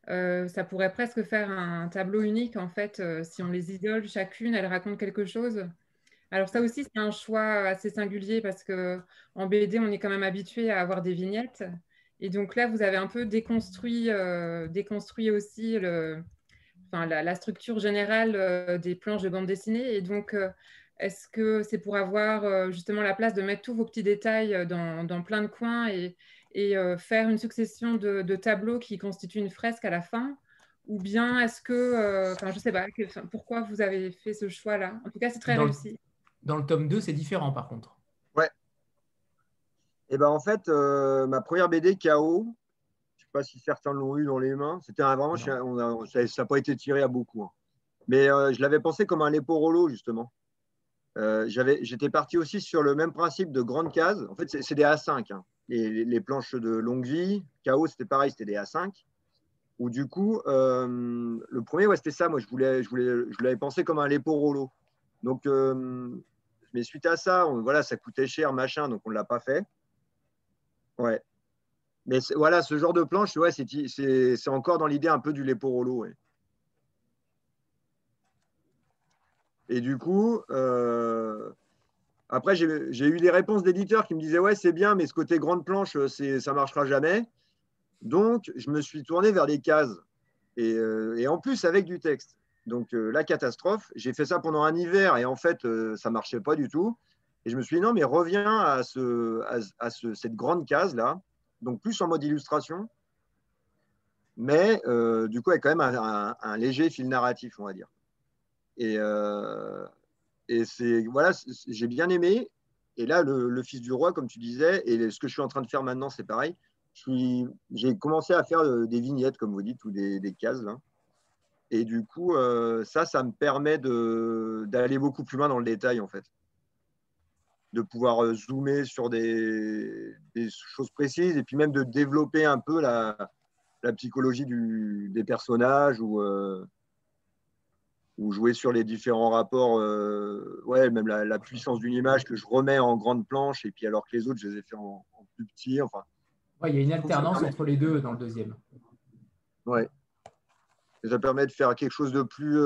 ça pourrait presque faire un tableau unique en fait. si on les idole chacune, elle raconte quelque chose. Alors ça aussi, c'est un choix assez singulier parce que en BD, on est quand même habitué à avoir des vignettes. Et donc là, vous avez un peu déconstruit, euh, déconstruit aussi le, enfin, la, structure générale euh, des planches de bande dessinée. Et donc, euh, est-ce que c'est pour avoir justement la place de mettre tous vos petits détails dans, plein de coins et, faire une succession de, tableaux qui constituent une fresque à la fin? Ou bien est-ce que, enfin, je sais pas, pourquoi vous avez fait ce choix-là? En tout cas, c'est très réussi. Dans le tome 2, c'est différent par contre. Et eh ben en fait, euh, ma première BD KO, je ne sais pas si certains l'ont eu dans les mains, c'était vraiment, ça n'a pas été tiré à beaucoup. Hein. Mais euh, je l'avais pensé comme un Leporolo, justement. J'étais parti aussi sur le même principe de grande case. En fait, c'est des A5. Hein. Les, les, planches de longue vie. Chaos, c'était pareil, c'était des A5. Ou du coup, le premier, ouais, c'était ça. Moi, je voulais, je voulais, je l'avais pensé comme un Lepo Rollo. Donc, mais suite à ça, voilà, ça coûtait cher, machin, donc on ne l'a pas fait. Ouais. Mais voilà, ce genre de planche, ouais, c'est encore dans l'idée un peu du Leporolo. Ouais. Et du coup, euh, après, j'ai eu des réponses d'éditeurs qui me disaient Ouais, c'est bien, mais ce côté grande planche, ça ne marchera jamais. Donc, je me suis tourné vers des cases. Et, euh, et en plus, avec du texte. Donc, euh, la catastrophe. J'ai fait ça pendant un hiver et en fait, ça ne marchait pas du tout. Et je me suis dit Non, mais reviens à, ce, à cette grande case-là donc plus en mode illustration, mais euh, du coup avec quand même un, léger fil narratif, on va dire. Et, euh, et c'est voilà, j'ai bien aimé. Et là, le, Fils du roi, comme tu disais, et ce que je suis en train de faire maintenant, c'est pareil. J'ai commencé à faire euh, des vignettes, comme vous dites, ou des, cases. Et du coup, ça, ça me permet d'aller beaucoup plus loin dans le détail, en fait de pouvoir euh, zoomer sur des, choses précises et puis même de développer un peu la, psychologie des personnages ou, euh, ou jouer sur les différents rapports, euh, ouais, même la, puissance d'une image que je remets en grande planche et puis alors que les autres, je les ai fait en, plus petit. Enfin, il y a une alternance entre les deux dans le deuxième. Ouais. ça permet de faire quelque chose de plus,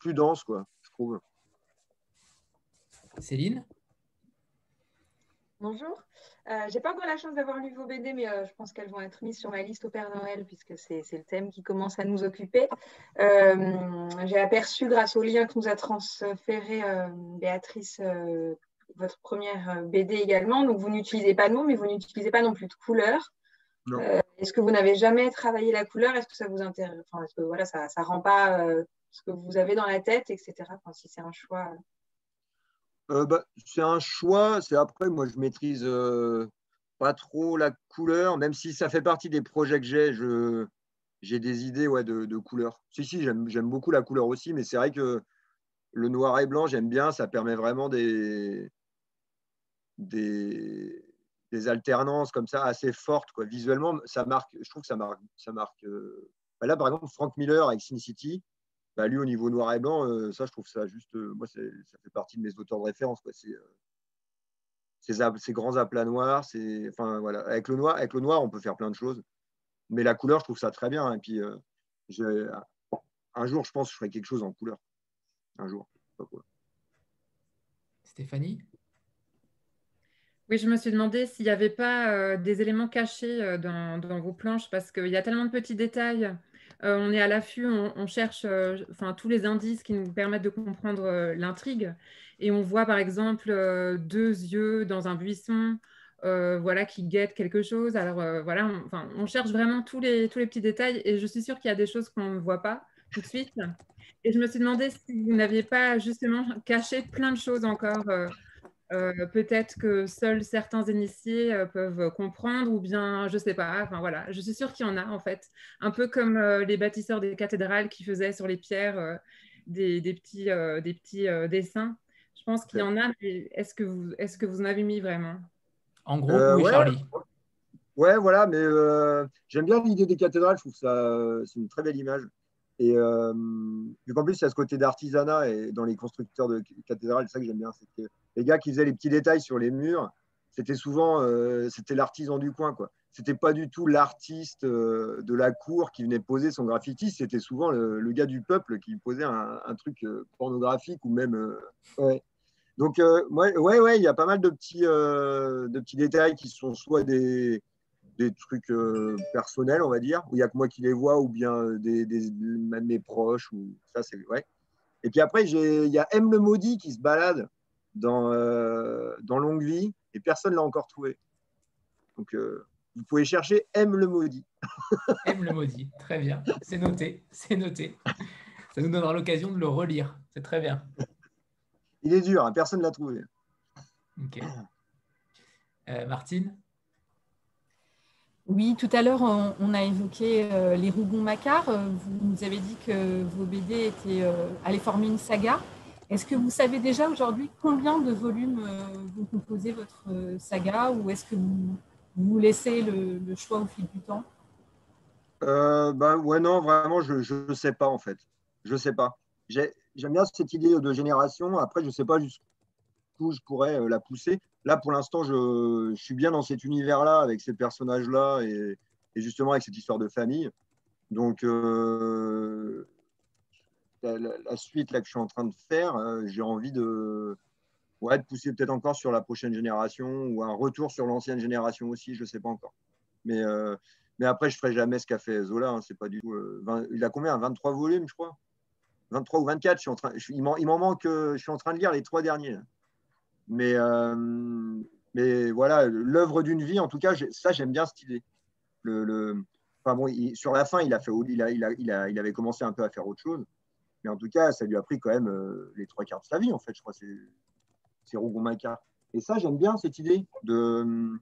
plus dense, quoi, je trouve. Céline? Bonjour. Euh, j'ai pas encore la chance d'avoir lu vos BD, mais euh, je pense qu'elles vont être mises sur ma liste au Père Noël, puisque c'est le thème qui commence à nous occuper. Euh, j'ai aperçu, grâce au lien que nous a transféré Béatrice, votre première BD également. Donc, vous n'utilisez pas de mots, mais vous n'utilisez pas non plus de couleurs. Est-ce que vous n'avez jamais travaillé la couleur? Est-ce que ça vous intéresse enfin, Est-ce que voilà, ça ne rend pas ce que vous avez dans la tête, etc. Enfin, si c'est un choix euh, bah, c'est un choix. C'est après, moi, je maîtrise euh, pas trop la couleur, même si ça fait partie des projets que j'ai. Je, j'ai des idées ouais, de, de couleurs. Si, si, j'aime, beaucoup la couleur aussi, mais c'est vrai que le noir et blanc, j'aime bien. Ça permet vraiment des, des, des alternances comme ça assez fortes. Quoi. Visuellement, ça marque, je trouve que ça marque. Ça marque euh, bah là, par exemple, Frank Miller avec Sin City, bah, lui, au niveau noir et blanc, euh, ça, je trouve ça juste. Euh, moi, ça fait partie de mes auteurs de référence. Quoi. C'est, euh, ces, grands aplats noirs. C'est, enfin, voilà. avec, le noir, avec le noir, on peut faire plein de choses. Mais la couleur, je trouve ça très bien. Et puis, un jour, je pense que je ferai quelque chose en couleur. Un jour. Stéphanie? Oui, je me suis demandé s'il n'y avait pas des éléments cachés dans, dans, vos planches parce qu'il y a tellement de petits détails euh, on est à l'affût, on, cherche euh, enfin, tous les indices qui nous permettent de comprendre euh, l'intrigue. Et on voit par exemple deux yeux dans un buisson. voilà, qui guettent quelque chose. Alors voilà, on, on cherche vraiment tous les, tous les petits détails et je suis sûre qu'il y a des choses qu'on ne voit pas tout de suite. Et je me suis demandé si vous n'aviez pas justement caché plein de choses encore euh, peut-être que seuls certains initiés euh, peuvent comprendre ou bien je ne sais pas. Enfin voilà, je suis sûre qu'il y en a en fait, un peu comme euh, les bâtisseurs des cathédrales qui faisaient sur les pierres des, petits, des petits dessins. Je pense qu'il y en a, mais est-ce que vous est-ce que vous en avez mis vraiment? En gros, oui, Charlie. Ouais, voilà, mais j'aime bien l'idée des cathédrales. Je trouve ça c'est une très belle image. Et euh, en plus, il y a ce côté d'artisanat et dans les constructeurs de cathédrales, c'est ça que j'aime bien, c'est que les gars qui faisaient les petits détails sur les murs, c'était souvent euh, c'était l'artisan du coin, quoi. C'était pas du tout l'artiste euh, de la cour qui venait poser son graffiti, c'était souvent le, gars du peuple qui posait un, truc euh, pornographique ou même. ouais. Donc, ouais, ouais, ouais, il y a pas mal de petits, de petits détails qui sont soit des, des trucs personnels, on va dire, où il n'y a que moi qui les vois, ou bien des, des, même mes proches. Ou, ça, c'est, ouais. Et puis après, il y a M le maudit qui se balade dans, euh, dans Longue Vie, et personne ne l'a encore trouvé. Donc, vous pouvez chercher M le maudit. M le maudit, très bien. C'est noté, c'est noté. Ça nous donnera l'occasion de le relire. C'est très bien. Il est dur, hein, personne ne l'a trouvé. Ok. Martine? Oui, tout à l'heure, on, a évoqué euh, les Rougon-Macquart. Euh, vous nous avez dit que vos BD étaient, euh, allaient former une saga. Est-ce que vous savez déjà aujourd'hui combien de volumes vous composez votre saga ou est-ce que vous, vous laissez le, choix au fil du temps? Bah, Ouais, non, vraiment, je ne sais pas en fait. Je ne sais pas. J'aime bien cette idée de génération. Après, je ne sais pas jusqu'où je pourrais la pousser. Là, pour l'instant, je, suis bien dans cet univers-là, avec ces personnages-là et, justement avec cette histoire de famille. Donc, euh, la, suite là, que je suis en train de faire, euh, j'ai envie de, ouais, de pousser peut-être encore sur la prochaine génération ou un retour sur l'ancienne génération aussi, je ne sais pas encore. Mais, euh, mais après, je ne ferai jamais ce qu'a fait Zola. Hein, c'est pas du tout, il a combien 23 volumes, je crois? 23 ou 24. Je suis en train, il m'en manque, je suis en train de lire les trois derniers. Mais, mais voilà, l'œuvre d'une vie, en tout cas, ça, j'aime bien cette. Le, enfin, bon, sur la fin, il, a fait, il, a, il, a, il, avait commencé un peu à faire autre chose. Mais en tout cas, ça lui a pris quand même euh, les trois quarts de sa vie, en fait, je crois. C'est Rougon-Macquart. Et ça, j'aime bien cette idée de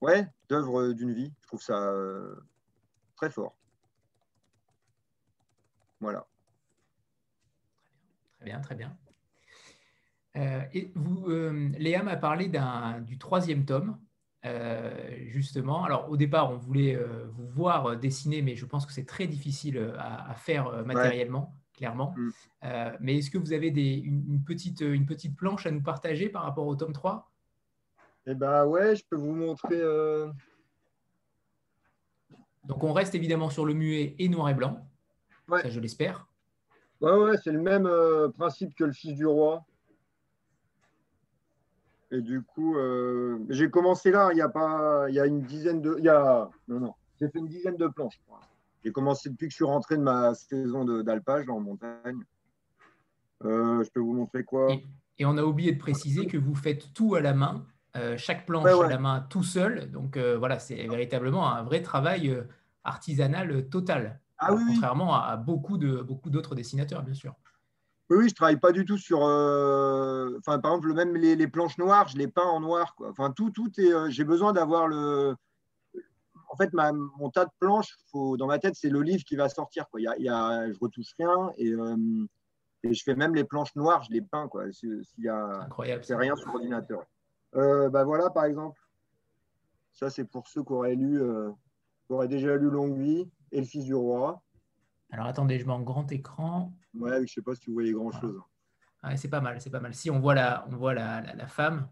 ouais, d'œuvre d'une vie. Je trouve ça euh, très fort. Voilà. Très bien, très bien. Euh, et vous, euh, Léa m'a parlé du troisième tome, euh, justement. Alors, au départ, on voulait vous voir dessiner, mais je pense que c'est très difficile à, faire matériellement, clairement. Mm. mais est-ce que vous avez une, petite, une petite planche à nous partager par rapport au tome 3 Eh bien, ouais, je peux vous montrer. Donc, on reste évidemment sur le muet et noir et blanc. Ça, je l'espère. Ouais, ouais, c'est le même principe que le Fils du Roi. Et du coup, euh, j'ai commencé là, il y a pas, il y a une dizaine de, il y a, non, non, j'ai fait une dizaine de planches. J'ai commencé depuis que je suis rentré de ma saison d'alpage en montagne. Euh, je peux vous montrer quoi? Et, on a oublié de préciser que vous faites tout à la main, euh, chaque planche à la main tout seul. Donc voilà, c'est véritablement un vrai travail artisanal total. Ah, oui, contrairement à, beaucoup de beaucoup d'autres dessinateurs, bien sûr. Oui, oui, je travaille pas du tout sur. Euh, enfin, par exemple, même les, planches noires, je les peins en noir. Quoi. Enfin, tout, tout est. Euh, j'ai besoin d'avoir le. En fait, ma, mon tas de planches, faut, dans ma tête, c'est le livre qui va sortir. Quoi. Y a, je retouche rien et, euh, et, je fais même les planches noires, je les peins. Quoi. S'il y a, Incroyable. C'est rien sur ordinateur. bah voilà, par exemple. Ça, c'est pour ceux qui auraient lu, qui auraient déjà lu Longue Vie et Le Fils du Roi. Alors attendez, je mets en grand écran. Ouais, je ne sais pas si vous voyez grand chose. c'est pas mal, c'est pas mal. Si on voit la, on voit la, la, femme,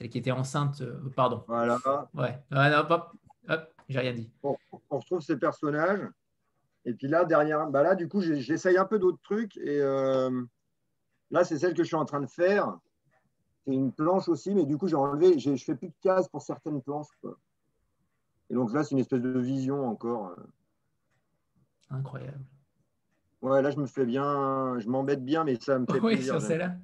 celle qui était enceinte, euh, pardon. Voilà. Ouais, ah, hop, hop, j'ai rien dit. on retrouve ces personnages. Et puis là, derrière, bah là, du coup, j'essaye un peu d'autres trucs. Et euh, là, c'est celle que je suis en train de faire. C'est une planche aussi, mais du coup, j'ai enlevé, je fais plus de cases pour certaines planches. Et donc là, c'est une espèce de vision encore. Euh. Incroyable. Ouais, là, je me fais bien, je m'embête bien, mais ça me fait oui, sur celle-là.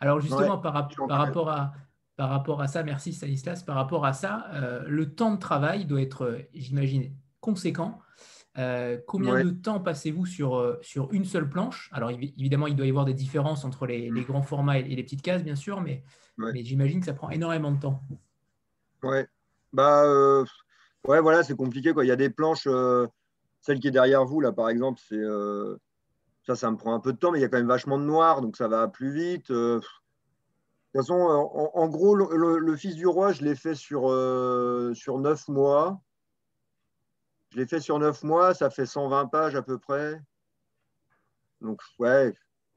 Alors, justement, par, rapport à, par rapport à ça, merci Stanislas, par rapport à ça, euh, le temps de travail doit être, euh, j'imagine, conséquent. Euh, combien de temps passez-vous sur, sur une seule planche? Alors, évidemment, il doit y avoir des différences entre les, les grands formats et, les petites cases, bien sûr, mais, mais j'imagine que ça prend énormément de temps. Ouais, bah, ouais, voilà, c'est compliqué. Quoi. Il y a des planches celle qui est derrière vous, là, par exemple, c'est ça, ça me prend un peu de temps, mais il y a quand même vachement de noir, donc ça va plus vite. Euh, toute façon, en, gros, le, Fils du Roi, je l'ai fait sur, euh, sur 9 mois. Je l'ai fait sur 9 mois, ça fait 120 pages à peu près. Donc, ouais.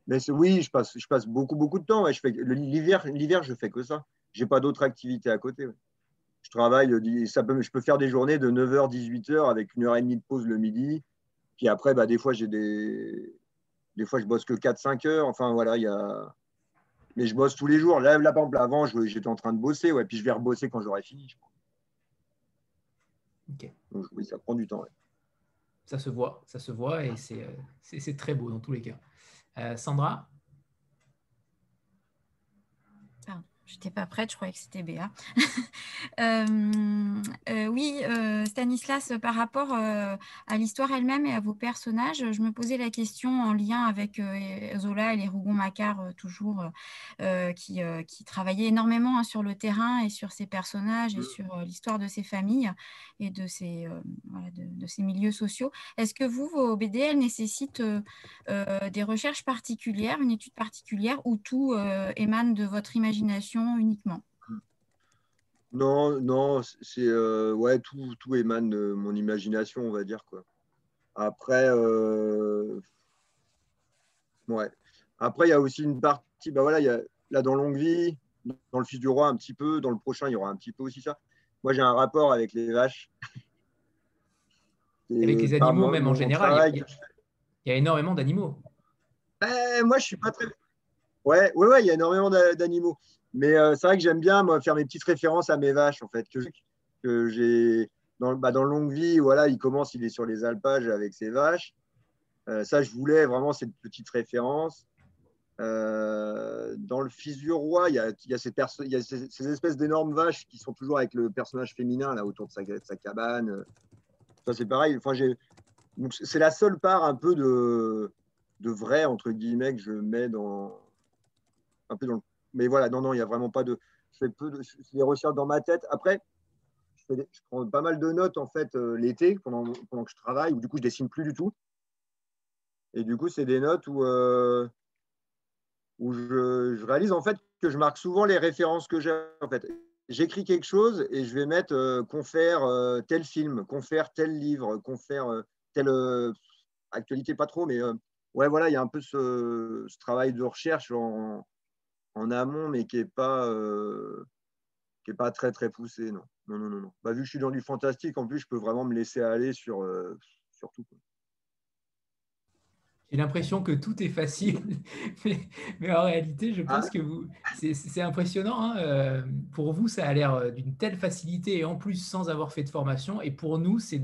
Mais oui, je passe, je passe beaucoup, beaucoup de temps. L'hiver, je fais que ça. Je n'ai pas d'autres activités à côté je travaille, euh, je peux faire des journées de 9h, 18h avec une heure et demie de pause le midi. Puis après, bah, des fois, j'ai des, des fois, je bosse que 4-5 heures. Enfin, voilà, il y a. Mais je bosse tous les jours. Là, là par exemple, avant, j'étais en train de bosser. Ouais, puis je vais rebosser quand j'aurai fini. Ok. Donc, oui, ça prend du temps. Ça se voit, ça se voit et c'est très beau dans tous les cas. Euh, Sandra? J'étais pas prête, je croyais que c'était Béa. oui, Stanislas, par rapport à l'histoire elle-même et à vos personnages, je me posais la question en lien avec Zola et les Rougon-Macquart, toujours, qui, qui, travaillaient énormément hein, sur le terrain et sur ces personnages et sur l'histoire de ces familles et de ces milieux sociaux. Est-ce que vous, vos BD, elles nécessitent des recherches particulières, une étude particulière, ou tout émane de votre imagination uniquement Non, non, c'est euh, ouais, tout, tout, émane de mon imagination, on va dire quoi. Après, euh, ouais. Après, il y a aussi une partie, bah voilà, il y a là dans Longue Vie, dans le Fils du Roi un petit peu, dans le prochain, il y aura un petit peu aussi ça. Moi, j'ai un rapport avec les vaches. avec les animaux, même en général. Il y, a, énormément d'animaux. Ben, moi, je suis pas très. Ouais, ouais, ouais, il y a énormément d'animaux. Mais euh, c'est vrai que j'aime bien moi, faire mes petites références à mes vaches, en fait, que, que j'ai dans, bah, dans Longue Vie, voilà, il commence, il est sur les alpages avec ses vaches. Euh, ça, je voulais vraiment cette petite référence. Euh, dans le Fils du Roi, il y a, il y a, ces, espèces d'énormes vaches qui sont toujours avec le personnage féminin là autour de sa, de sa cabane. Ça, c'est pareil. Enfin, c'est la seule part un peu de, de vrai entre guillemets que je mets dans, un peu dans le... Mais voilà, non, non, il n'y a vraiment pas de. Je fais peu de. des recherches dans ma tête. Après, je, prends pas mal de notes en fait euh, l'été pendant, pendant que je travaille, ou du coup, je dessine plus du tout. Et du coup, c'est des notes où, euh, où je, je, réalise en fait que je marque souvent les références que j'ai. En fait, j'écris quelque chose et je vais mettre euh, confère tel film, confère tel livre, confère telle actualité, pas trop, mais ouais, voilà, il y a un peu ce, ce travail de recherche en, en amont, mais qui n'est pas, euh, qui est pas très très poussé. Non, non, non, non. Bah, vu que je suis dans du fantastique, en plus, je peux vraiment me laisser aller sur, euh, sur tout. J'ai l'impression que tout est facile, mais, en réalité, je pense ah. que vous, c'est impressionnant. Hein, euh, pour vous, ça a l'air d'une telle facilité et en plus sans avoir fait de formation. Et pour nous, c'est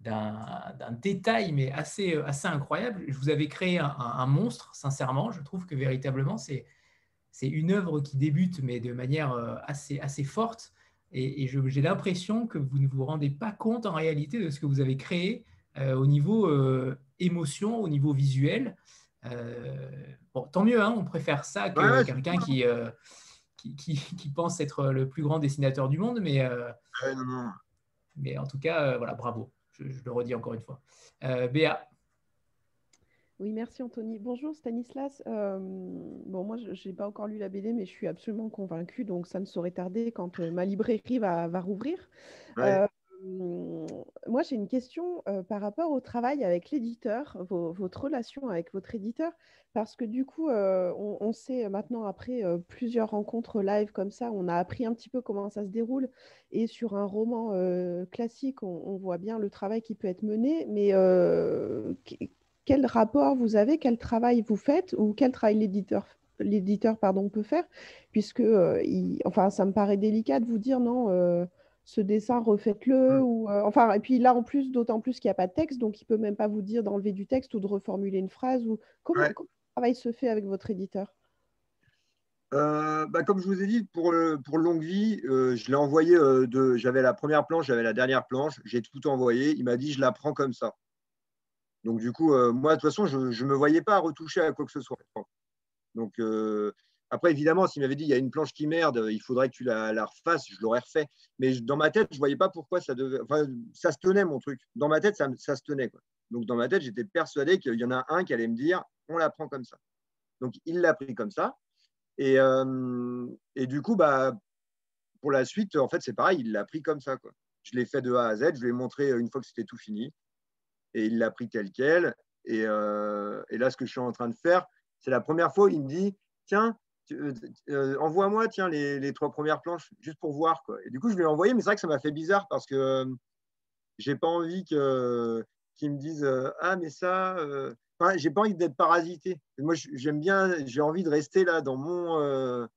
d'un détail, mais assez, assez incroyable. Je vous avais créé un, monstre, sincèrement. Je trouve que véritablement, c'est c'est une œuvre qui débute, mais de manière euh, assez, assez forte. Et, j'ai l'impression que vous ne vous rendez pas compte en réalité de ce que vous avez créé euh, au niveau euh, émotion, au niveau visuel. bon, tant mieux, hein, on préfère ça que quelqu'un qui, qui, qui, pense être le plus grand dessinateur du monde. Mais, mais en tout cas, voilà, bravo. Je, je, le redis encore une fois. Béa, oui, merci Anthony. Bonjour Stanislas. Euh, bon, moi, je n'ai pas encore lu la BD, mais je suis absolument convaincue, donc ça ne saurait tarder quand euh, ma librairie va, rouvrir. Euh, moi, j'ai une question par rapport au travail avec l'éditeur, votre relation avec votre éditeur, parce que du coup, on, sait maintenant, après plusieurs rencontres live comme ça, on a appris un petit peu comment ça se déroule. Et sur un roman classique, on, on, voit bien le travail qui peut être mené, mais quel rapport vous avez, quel travail vous faites ou quel travail l'éditeur l'éditeur pardon peut faire puisque euh, enfin ça me paraît délicat de vous dire non euh, ce dessin refaites-le mmh. ou euh, enfin et puis là en plus d'autant plus qu'il n'y a pas de texte donc il peut même pas vous dire d'enlever du texte ou de reformuler une phrase ou comment, le travail se fait avec votre éditeur? Bah, comme je vous ai dit, pour, pour Longue Vie, je l'ai envoyé, de, j'avais la première planche, j'avais la dernière planche, j'ai tout envoyé. Il m'a dit, je la prends comme ça. Donc, du coup, euh, moi, de toute façon, je ne me voyais pas retoucher à quoi que ce soit. Donc, euh, après, évidemment, s'il m'avait dit il y a une planche qui merde, il faudrait que tu la, refasses, je l'aurais refait. Mais dans ma tête, je ne voyais pas pourquoi ça devait. Enfin, ça se tenait, mon truc. Dans ma tête, ça, se tenait. Quoi. Donc, dans ma tête, j'étais persuadé qu'il y en a un qui allait me dire on la prend comme ça. Donc, il l'a pris comme ça. Et, euh, et, du coup, bah, pour la suite, en fait, c'est pareil, il l'a pris comme ça. Quoi. Je l'ai fait de A à Z, je lui ai montré une fois que c'était tout fini et il l'a pris tel quel. Euh, et, là, ce que je suis en train de faire, c'est la première fois il me dit Tiens, euh, euh, envoie-moi tiens, les, trois premières planches, juste pour voir. Quoi. Et du coup, je lui ai envoyé, mais c'est vrai que ça m'a fait bizarre parce que j'ai pas envie qu'il me dise Ah, mais ça. Enfin, j'ai pas envie d'être parasité. moi, j'aime bien, j'ai envie de rester là dans mon,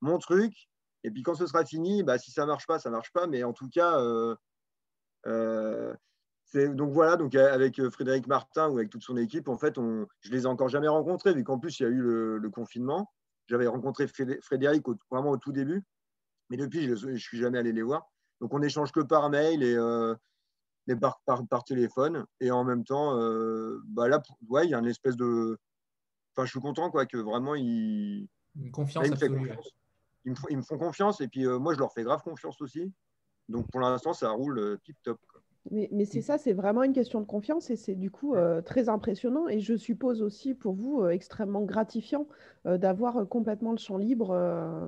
mon truc. Et puis quand ce sera fini, bah, si ça marche pas, ça marche pas. Mais en tout cas, donc voilà, donc avec euh, Frédéric Martin ou avec toute son équipe, en fait, on, je les ai encore jamais rencontrés, vu qu'en plus il y a eu le, confinement. j'avais rencontré Frédéric vraiment au tout début, mais depuis, je ne suis jamais allé les voir. Donc, on n'échange que par mail et, euh, par, par, téléphone. Et en même temps, euh, bah là, ouais, il y a une espèce de. Enfin, je suis content quoi, que vraiment, ils. Une confiance. Ils, me font, confiance et puis moi, je leur fais grave confiance aussi. Donc, pour l'instant, ça roule tip top. Mais, mais c'est ça, c'est vraiment une question de confiance et c'est du coup euh, très impressionnant et je suppose aussi pour vous euh, extrêmement gratifiant euh, d'avoir complètement le champ libre.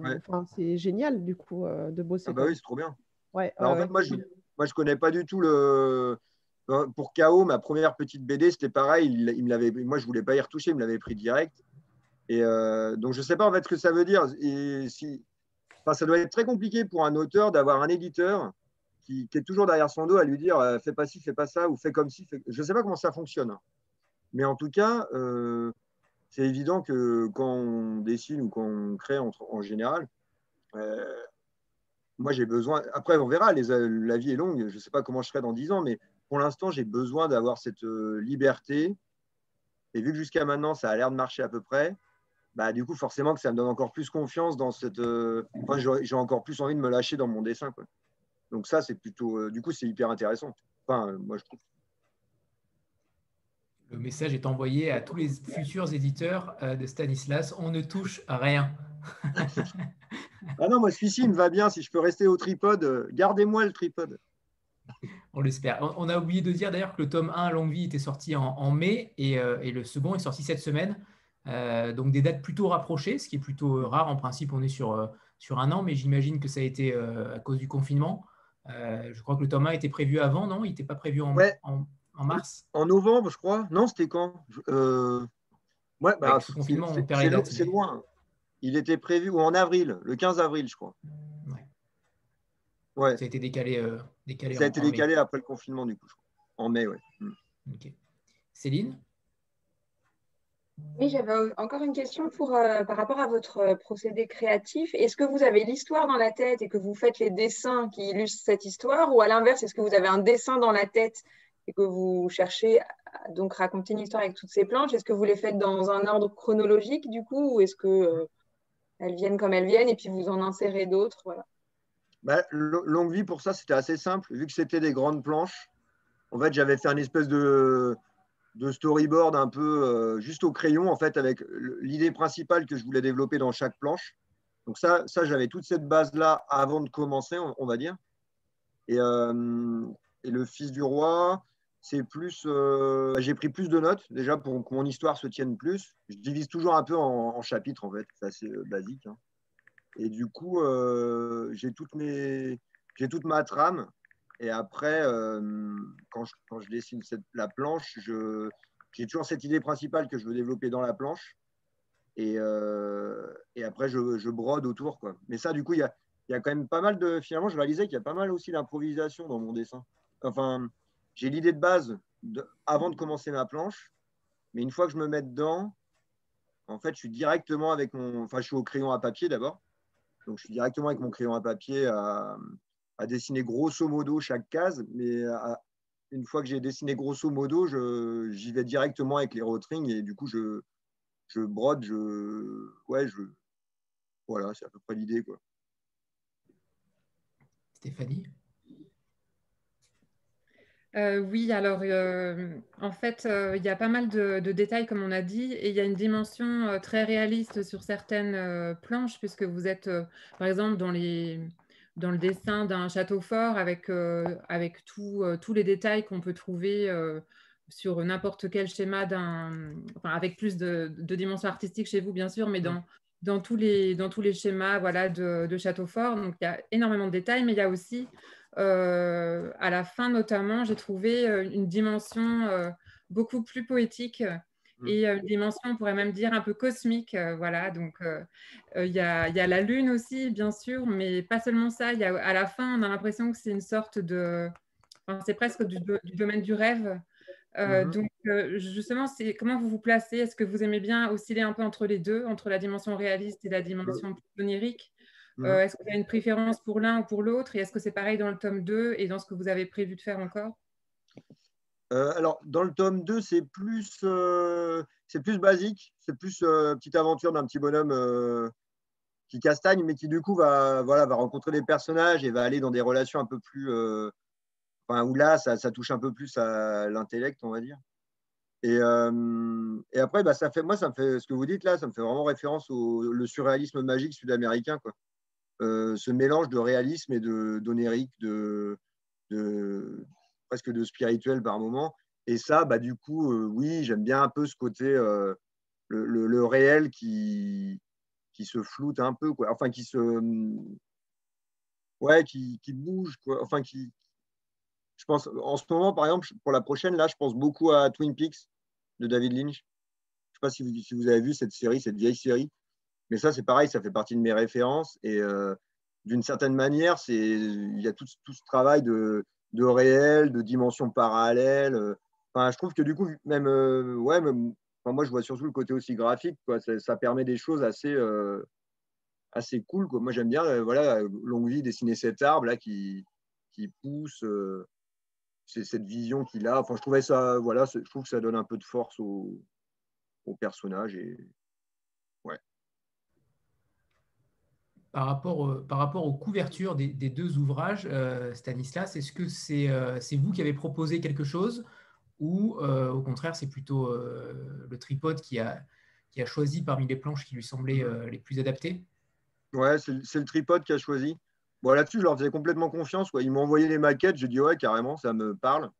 Enfin, c'est génial du coup de bosser. Ah bah oui, c'est trop bien. Ouais, en fait, moi je, moi, je connais pas du tout le. Pour KO, ma première petite BD, c'était pareil. Il, il me l'avait, moi, je voulais pas y retoucher, il me l'avait pris direct. Et donc, je sais pas en fait ce que ça veut dire. Et si, enfin, ça doit être très compliqué pour un auteur d'avoir un éditeur qui, est toujours derrière son dos à lui dire euh, fais pas ci, fais pas ça, ou fais comme ci. Je ne sais pas comment ça fonctionne. Hein. Mais en tout cas, euh, c'est évident que quand on dessine ou quand on crée en, général, euh, moi j'ai besoin. Après, on verra, la vie est longue. Je ne sais pas comment je serai dans 10 ans, mais pour l'instant, j'ai besoin d'avoir cette liberté. Et vu que jusqu'à maintenant, ça a l'air de marcher à peu près, bah, du coup, forcément que ça me donne encore plus confiance dans cette. Enfin, j'ai encore plus envie de me lâcher dans mon dessin. Donc ça, c'est plutôt, euh, du coup, c'est hyper intéressant. Enfin, euh, moi, je trouve. Le message est envoyé à tous les futurs éditeurs euh, de Stanislas. On ne touche à rien. ah non, moi, celui-ci, il me va bien. Si je peux rester au tripode, gardez-moi le tripode. On l'espère. On a oublié de dire d'ailleurs que le tome 1 Longue Vie était sorti en, mai et, le second est sorti cette semaine. donc des dates plutôt rapprochées, ce qui est plutôt rare. En principe, on est sur, sur un an, mais j'imagine que ça a été à cause du confinement. Euh, je crois que le tome 1 était prévu avant, non? Il n'était pas prévu en, en, mars? En novembre, je crois. Non, c'était quand? Euh... Ouais, bah, confinement, c'est loin. Il était prévu ou en avril, le 15 avril, je crois. Ouais. Ça a été décalé. Euh, décalé ça a été décalé après le confinement, du coup, en mai, ouais. Hmm. Céline? Oui, j'avais encore une question pour, euh, par rapport à votre euh, procédé créatif. Est-ce que vous avez l'histoire dans la tête et que vous faites les dessins qui illustrent cette histoire Ou à l'inverse, est-ce que vous avez un dessin dans la tête et que vous cherchez à raconter une histoire avec toutes ces planches? Est-ce que vous les faites dans un ordre chronologique du coup Ou est-ce que euh, elles viennent comme elles viennent et puis vous en insérez d'autres? Voilà. Bah, longue vie, pour ça, c'était assez simple. Vu que c'était des grandes planches, en fait, j'avais fait un espèce de de storyboard un peu euh, juste au crayon, en fait, avec l'idée principale que je voulais développer dans chaque planche. Donc ça, ça j'avais toute cette base-là avant de commencer, on, va dire. Euh, et, le Fils du Roi, c'est plus... Euh, j'ai pris plus de notes, déjà, pour que mon histoire se tienne plus. Je divise toujours un peu en, chapitres, en fait. C'est assez basique. Hein. Et du coup, j'ai toute ma trame et après, euh, quand, je, dessine la planche, j'ai toujours cette idée principale que je veux développer dans la planche. Et, euh, après, je, brode autour. Quoi. Mais ça, du coup, il y a, y a, quand même pas mal de. Finalement, je réalisais qu'il y a pas mal aussi d'improvisation dans mon dessin. Enfin, j'ai l'idée de base avant de commencer ma planche. Mais une fois que je me mets dedans, en fait, je suis directement avec mon. Enfin, je suis au crayon à papier d'abord. Donc, je suis directement avec mon crayon à papier à, à dessiner grosso modo chaque case, mais une fois que j'ai dessiné grosso modo, j'y vais directement avec les rotrings et du coup, je, je brode, je, ouais, je, voilà, c'est à peu près l'idée, quoi. Stéphanie? Euh, oui, alors euh, en fait, euh, il y a pas mal de, de, détails, comme on a dit, et il y a une dimension très réaliste sur certaines planches, puisque vous êtes, par exemple, dans les, dans le dessin d'un château fort avec, euh, avec euh, tous les détails qu'on peut trouver euh, sur n'importe quel schéma, enfin, avec plus de, de, dimension artistique chez vous, bien sûr, mais dans, dans, tous, les, dans tous les schémas voilà, de, de château fort. Donc, il y a énormément de détails, mais il y a aussi, à la fin notamment, j'ai trouvé une dimension beaucoup plus poétique. Et une dimension, on pourrait même dire, un peu cosmique. voilà, donc il y, a, y, a, la Lune aussi, bien sûr, mais pas seulement ça. Y a, à la fin, on a l'impression que c'est une sorte de... Enfin, c'est presque du, domaine du rêve. Mm-hmm. Donc, justement, comment vous vous placez? Est-ce que vous aimez bien osciller un peu entre les deux, entre la dimension réaliste et la dimension onirique? Mm-hmm. Est-ce que vous avez une préférence pour l'un ou pour l'autre? Et est-ce que c'est pareil dans le tome 2 et dans ce que vous avez prévu de faire encore? Alors, dans le tome 2, c'est plus, c'est plus basique. C'est plus petite aventure d'un petit bonhomme qui castagne, mais qui du coup va, voilà, va rencontrer des personnages et va aller dans des relations un peu plus. enfin, où là, ça, touche un peu plus à l'intellect, on va dire. Et, après, bah, ça fait, moi, ça me fait, ce que vous dites là, ça me fait vraiment référence au le surréalisme magique sud-américain. Quoi. ce mélange de réalisme et de, d'onérique, de, presque de spirituel par moment. Et ça, bah, du coup, oui, j'aime bien un peu ce côté, le, le, réel qui, qui se floute un peu, quoi. Enfin, qui se. Ouais, qui, qui bouge. Enfin, qui. Je pense, en ce moment, par exemple, pour la prochaine, là, je pense beaucoup à Twin Peaks de David Lynch. Je ne sais pas si vous, si vous, avez vu cette série, cette vieille série. Mais ça, c'est pareil, ça fait partie de mes références. Et euh, d'une certaine manière, il y a tout, tout, ce travail de, de réel, de dimension parallèle. Enfin, je trouve que du coup, même, euh, ouais, même, moi, je vois surtout le côté aussi graphique. Ça, permet des choses assez, euh, assez cool. Moi, j'aime bien, euh, voilà, longue vie, dessiner cet arbre là qui, qui pousse. Euh, c'est cette vision qu'il a. Enfin, je trouvais ça, voilà, je trouve que ça donne un peu de force au, au personnage. Et, ouais. Par rapport, par rapport aux couvertures des, des deux ouvrages, Stanislas, est-ce que c'est c'est vous qui avez proposé quelque chose ou euh, au contraire, c'est plutôt euh, le tripode qui a, qui a choisi parmi les planches qui lui semblaient euh, les plus adaptées? Ouais, c'est le tripode qui a choisi. Bon, là-dessus, je leur faisais complètement confiance. Quoi. Ils m'ont envoyé les maquettes, j'ai dit ouais, carrément, ça me parle.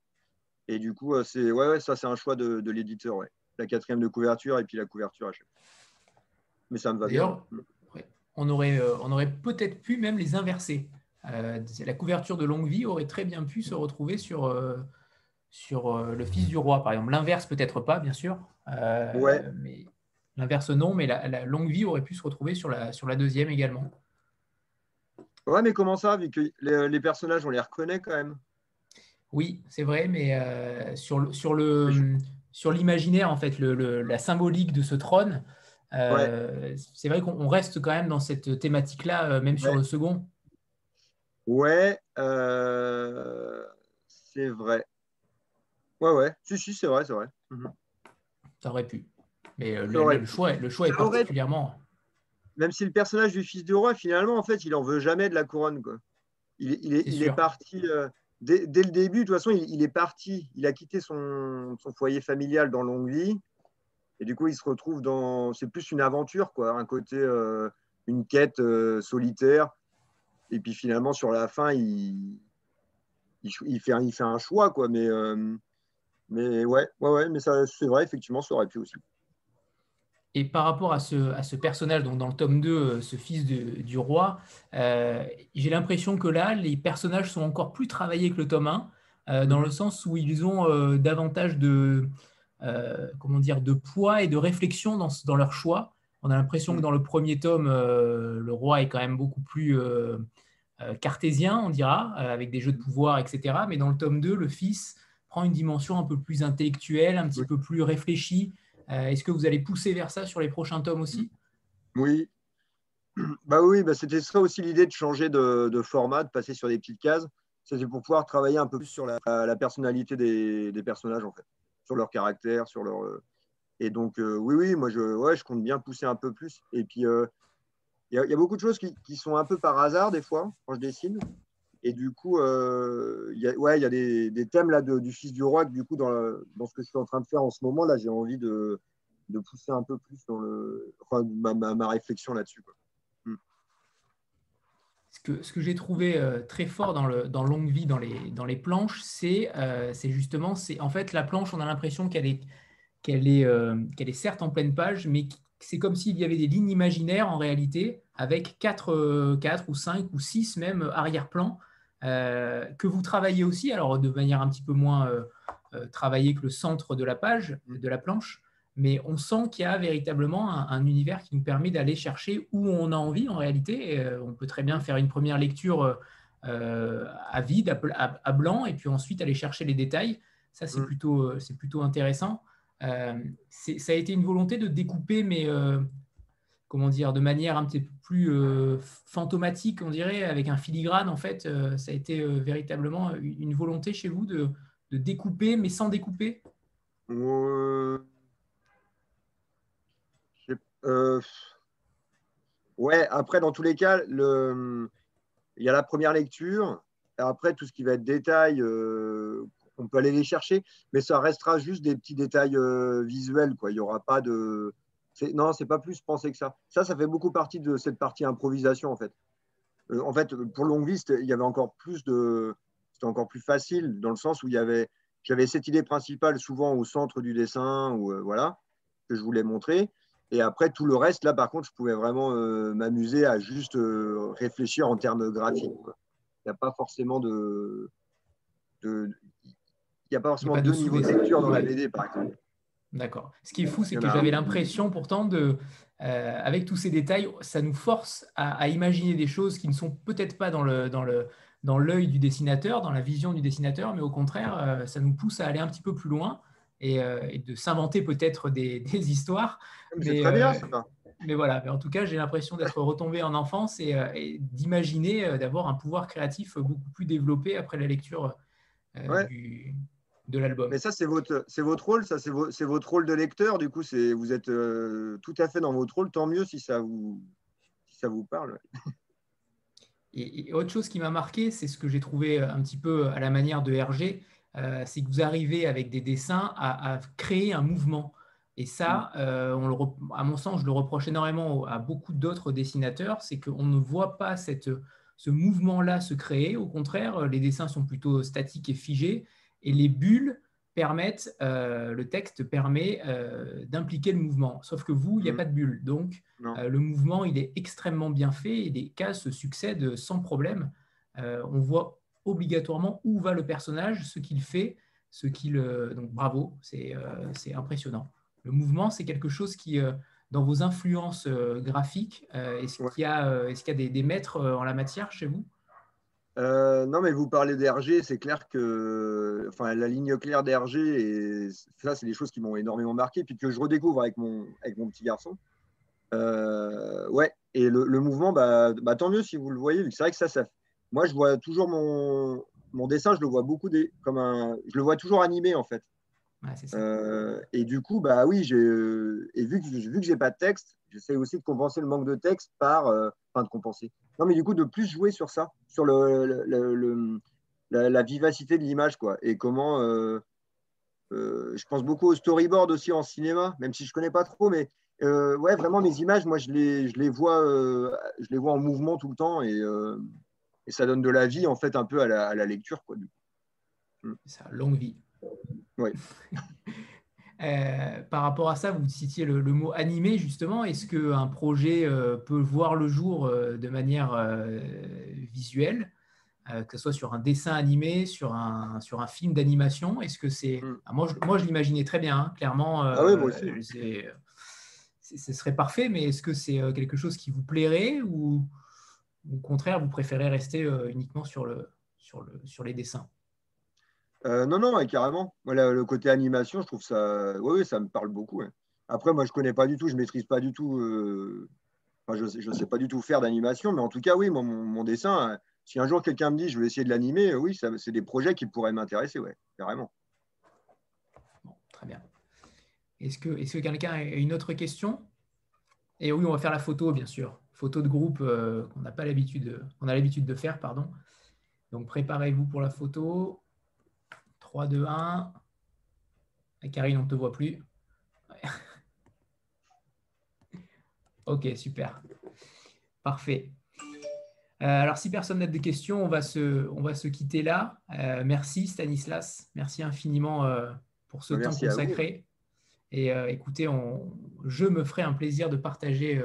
Et du coup, c'est ouais, ouais, ça, c'est un choix de, de l'éditeur. Ouais. La quatrième de couverture et puis la couverture à chaque Mais ça me va bien. On aurait, on aurait peut-être pu même les inverser. la couverture de longue vie aurait très bien pu se retrouver sur, sur euh, le fils du roi, par exemple. L'inverse, peut-être pas, bien sûr. Euh, ouais. Mais l'inverse, non, mais la, longue vie aurait pu se retrouver sur la, sur la deuxième également. Ouais, mais comment ça, vu que les, personnages, on les reconnaît quand même Oui, c'est vrai, mais euh, sur, sur, le, sur l'imaginaire, en fait, le, la symbolique de ce trône, c'est vrai qu'on reste quand même dans cette thématique-là, même sur le second. Ouais, c'est vrai. Ouais, ouais. Si, si, c'est vrai, c'est vrai. Mhm. Ça aurait pu. Mais euh, le, choix, le choix est particulièrement. Même si le personnage du fils du roi, finalement, en fait, il en veut jamais de la couronne. Quoi. Il, il, est, il est, parti. Euh, dès, dès, le début, de toute façon, il, est parti. Il a quitté son, son, foyer familial dans longue vie. Et du coup, il se retrouve dans. C'est plus une aventure, quoi. Un côté. Euh, une quête solitaire. Et puis finalement, sur la fin, il, il, fait, il fait un choix, quoi. Mais mais ouais, ouais, ouais mais c'est vrai, effectivement, ça aurait pu aussi. Et par rapport à ce, à ce personnage, donc dans le tome 2, euh, ce fils de, du roi, euh, j'ai l'impression que là, les personnages sont encore plus travaillés que le tome 1, euh, dans le sens où ils ont davantage de, comment dire, de poids et de réflexion dans, dans leur choix. On a l'impression que mm. dans le premier tome, le roi est quand même beaucoup plus cartésien, on dira, avec des jeux de pouvoir, etc. Mais dans le tome 2, le fils prend une dimension un peu plus intellectuelle, un petit peu plus réfléchie. Euh, est-ce que vous allez pousser vers ça sur les prochains tomes aussi? Oui. Bah oui, bah c'était ça aussi l'idée de changer de, format, de passer sur des petites cases. C'était pour pouvoir travailler un peu plus sur la, personnalité des, personnages, en fait, sur leur caractère, sur leur. Euh, et donc, euh, oui, oui, moi, je, ouais, je compte bien pousser un peu plus. Et puis, il y, a beaucoup de choses qui, qui, sont un peu par hasard, des fois, quand je dessine. Et du coup, euh, il y a, ouais, y a des, des thèmes là du Fils du Roi que du coup, dans, dans, ce que je suis en train de faire en ce moment, là, j'ai envie de, de, pousser un peu plus dans le, enfin, ma, ma, réflexion là-dessus. Ce que, ce que j'ai trouvé euh, très fort dans, le, dans Longue Vie, dans les, dans les planches, c'est euh, justement, c'est en fait, la planche, on a l'impression qu'elle est, qu'elle est, euh, qu'elle est certes en pleine page, mais c'est comme s'il y avait des lignes imaginaires en réalité, avec 4, 4 ou 5 ou 6 même arrière-plans que vous travaillez aussi, alors de manière un petit peu moins travaillée que le centre de la page, de la planche, mais on sent qu'il y a véritablement un, univers qui nous permet d'aller chercher où on a envie en réalité. on peut très bien faire une première lecture à vide, à, blanc, et puis ensuite aller chercher les détails. Ça, c'est mm. plutôt, c'est plutôt intéressant. ça a été une volonté de découper, mais comment dire, de manière un petit peu plus euh, fantomatique, on dirait, avec un filigrane, en fait, euh, ça a été euh, véritablement une volonté chez vous de, de découper, mais sans découper? Ouais, après, dans tous les cas, il y a la première lecture. Après, tout ce qui va être détail, euh, on peut aller les chercher, mais ça restera juste des petits détails euh, visuels. Quoi. Il n'y aura pas de. Non, c'est pas plus pensé que ça. Ça, ça fait beaucoup partie de cette partie improvisation, en fait. Euh, en fait, pour Longue Vie, il y avait encore plus de. C'était encore plus facile, dans le sens où il y avait. J'avais cette idée principale souvent au centre du dessin, ou voilà, que je voulais montrer. Et après, tout le reste, là, par contre, je pouvais vraiment euh, m'amuser à juste euh, réfléchir en termes graphiques. Il n'y a pas forcément de. Il n'y a pas forcément deux niveaux de lecture dans la BD, par exemple. D'accord. Ce qui est fou, c'est que j'avais l'impression pourtant de, euh, avec tous ces détails, ça nous force à, imaginer des choses qui ne sont peut-être pas dans le, dans le, dans l'œil du dessinateur, dans la vision du dessinateur, mais au contraire, ça nous pousse à aller un petit peu plus loin euh, et, de s'inventer peut-être des, histoires. C'est très bien, euh, Mais voilà, mais en tout cas, j'ai l'impression d'être retombé en enfance et, euh, d'imaginer d'avoir un pouvoir créatif beaucoup plus développé après la lecture de l'album. Mais ça, c'est votre, c'est votre rôle, ça, c'est, votre rôle de lecteur. Du coup, c'est, vous êtes tout à fait dans votre rôle. Tant mieux si ça vous, si ça vous parle. Et, et, autre chose qui m'a marqué, c'est ce que j'ai trouvé un petit peu à la manière de Hergé, c'est que vous arrivez avec des dessins à, créer un mouvement. Et ça, mm. euh, à mon sens, je le reproche énormément à beaucoup d'autres dessinateurs, c'est qu'on ne voit pas ce mouvement-là se créer. Au contraire, les dessins sont plutôt statiques et figés, et les bulles permettent, euh, le texte permet d'impliquer le mouvement. Sauf que vous, il n'y a mm. pas de bulle. Donc, le mouvement, il est extrêmement bien fait et les cases se succèdent sans problème. on voit obligatoirement où va le personnage, ce qu'il fait, ce qu'il. Euh, donc bravo, euh, c'est impressionnant. Le mouvement, c'est quelque chose qui, euh, dans vos influences graphiques, est-ce qu'il y a, est qu'il y a des, maîtres en la matière chez vous? Non, mais vous parlez d'Hergé, c'est clair que enfin, la ligne claire d'Hergé, et ça, c'est des choses qui m'ont énormément marqué, puis que je redécouvre avec mon, avec mon petit garçon. ouais, et le, mouvement, bah, bah, tant mieux si vous le voyez, c'est vrai que ça, ça, moi, je vois toujours mon, mon dessin, je le vois beaucoup des, comme un, je le vois toujours animé en fait. Euh, et du coup, bah oui, j'ai, et vu que vu que j'ai pas de texte, j'essaie aussi de compenser le manque de texte par, euh, enfin de compenser. Non, mais du coup, de plus jouer sur ça, sur le, le, la, vivacité de l'image, quoi, et comment. Euh, je pense beaucoup au storyboard aussi en cinéma, même si je connais pas trop, mais ouais, vraiment mes images, moi, je les, je les vois, je les vois en mouvement tout le temps et et ça donne de la vie en fait un peu à la, lecture. Quoi, du mm. Ça, longue vie. Oui. Euh, par rapport à ça, vous citiez le, mot animé justement. Est-ce qu'un projet euh, peut voir le jour euh, de manière visuelle, que ce soit sur un dessin animé, sur un, sur un film d'animation? Est-ce que c'est mm. ah, moi, je, moi, je l'imaginais très bien, hein, clairement. ah oui, moi aussi. ce serait parfait, mais est-ce que c'est quelque chose qui vous plairait ou au contraire, vous préférez rester euh, uniquement sur, le, sur, le, sur les dessins? Euh, Non, non, carrément. le côté animation, je trouve ça. Oui, ça me parle beaucoup. Après, moi, je ne connais pas du tout, je ne maîtrise pas du tout. Euh, je ne sais pas du tout faire d'animation, mais en tout cas, oui, mon, dessin, si un jour quelqu'un me dit je vais essayer de l'animer, oui, c'est des projets qui pourraient m'intéresser, ouais, carrément. très bien. Est-ce que, est que quelqu'un a une autre question? Et oui, on va faire la photo, bien sûr photo de groupe euh, qu'on n'a pas l'habitude, on a l'habitude de faire, pardon. Donc préparez-vous pour la photo. 3, 2, 1. Karine, on ne te voit plus. ok, super. Parfait. Euh, alors, si personne n'a de questions, on va se, on va se quitter là. Euh, merci Stanislas, merci infiniment pour ce temps consacré. Et écoutez, on, je me ferai un plaisir de partager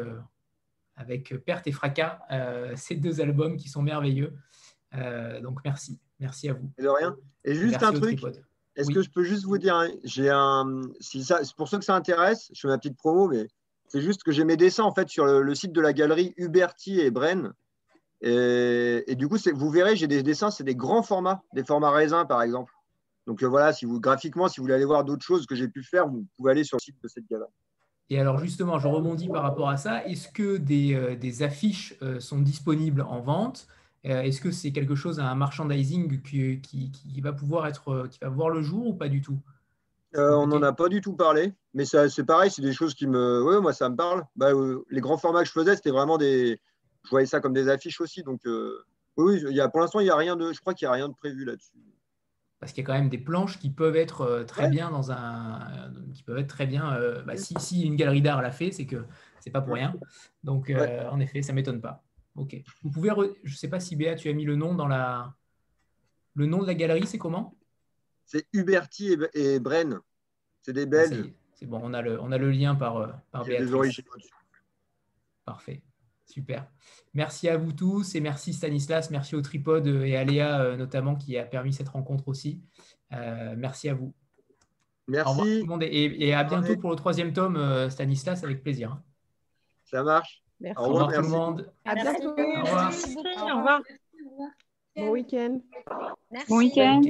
avec Perte et Fracas, euh, ces deux albums qui sont merveilleux. Euh, donc merci, merci à vous. Et de rien. Et juste un truc, est-ce que je peux juste vous dire, j'ai un, si ça, c'est pour ceux que ça intéresse, je fais ma petite promo, mais c'est juste que j'ai mes dessins en fait sur le, site de la galerie Huberti et Bren. Et, et, du coup, vous verrez, j'ai des dessins, c'est des grands formats, des formats raisins par exemple. Donc euh, voilà, si vous graphiquement, si vous voulez aller voir d'autres choses que j'ai pu faire, vous pouvez aller sur le site de cette galerie. Et alors justement, je rebondis par rapport à ça. Est-ce que des, euh, affiches euh, sont disponibles en vente? Est-ce que c'est quelque chose, un merchandising qui, qui, va pouvoir être, qui va voir le jour ou pas du tout? On n'en a pas du tout parlé, mais c'est pareil, c'est des choses qui me. Oui, moi, ça me parle. Bah, les grands formats que je faisais, c'était vraiment des. Je voyais ça comme des affiches aussi. Donc, oui, il y a, pour l'instant, il y a rien de. Je crois qu'il n'y a rien de prévu là-dessus parce qu'il y a quand même des planches qui peuvent être euh, très bien dans un, qui peuvent être très bien. Euh, bah, si, si, une galerie d'art l'a fait, c'est que c'est pas pour rien. Donc, euh, en effet, ça m'étonne pas. Ok. Vous pouvez, je sais pas si Béa, tu as mis le nom dans la, le nom de la galerie, c'est comment? C'est Huberti et, Bren. C'est des ah, Belges. c'est bon, on a le, on a le lien par, par Béatrice. Parfait. Super. Merci à vous tous et merci Stanislas, merci au Tripod et à Léa euh, notamment qui a permis cette rencontre aussi. Euh, merci à vous. Merci. Au revoir tout le monde et, à bientôt pour le troisième tome, euh, Stanislas, avec plaisir. Hein. Ça marche. Merci. Au revoir tout le monde. À bientôt. Au revoir. Au revoir. Bon week-end. Bon week-end.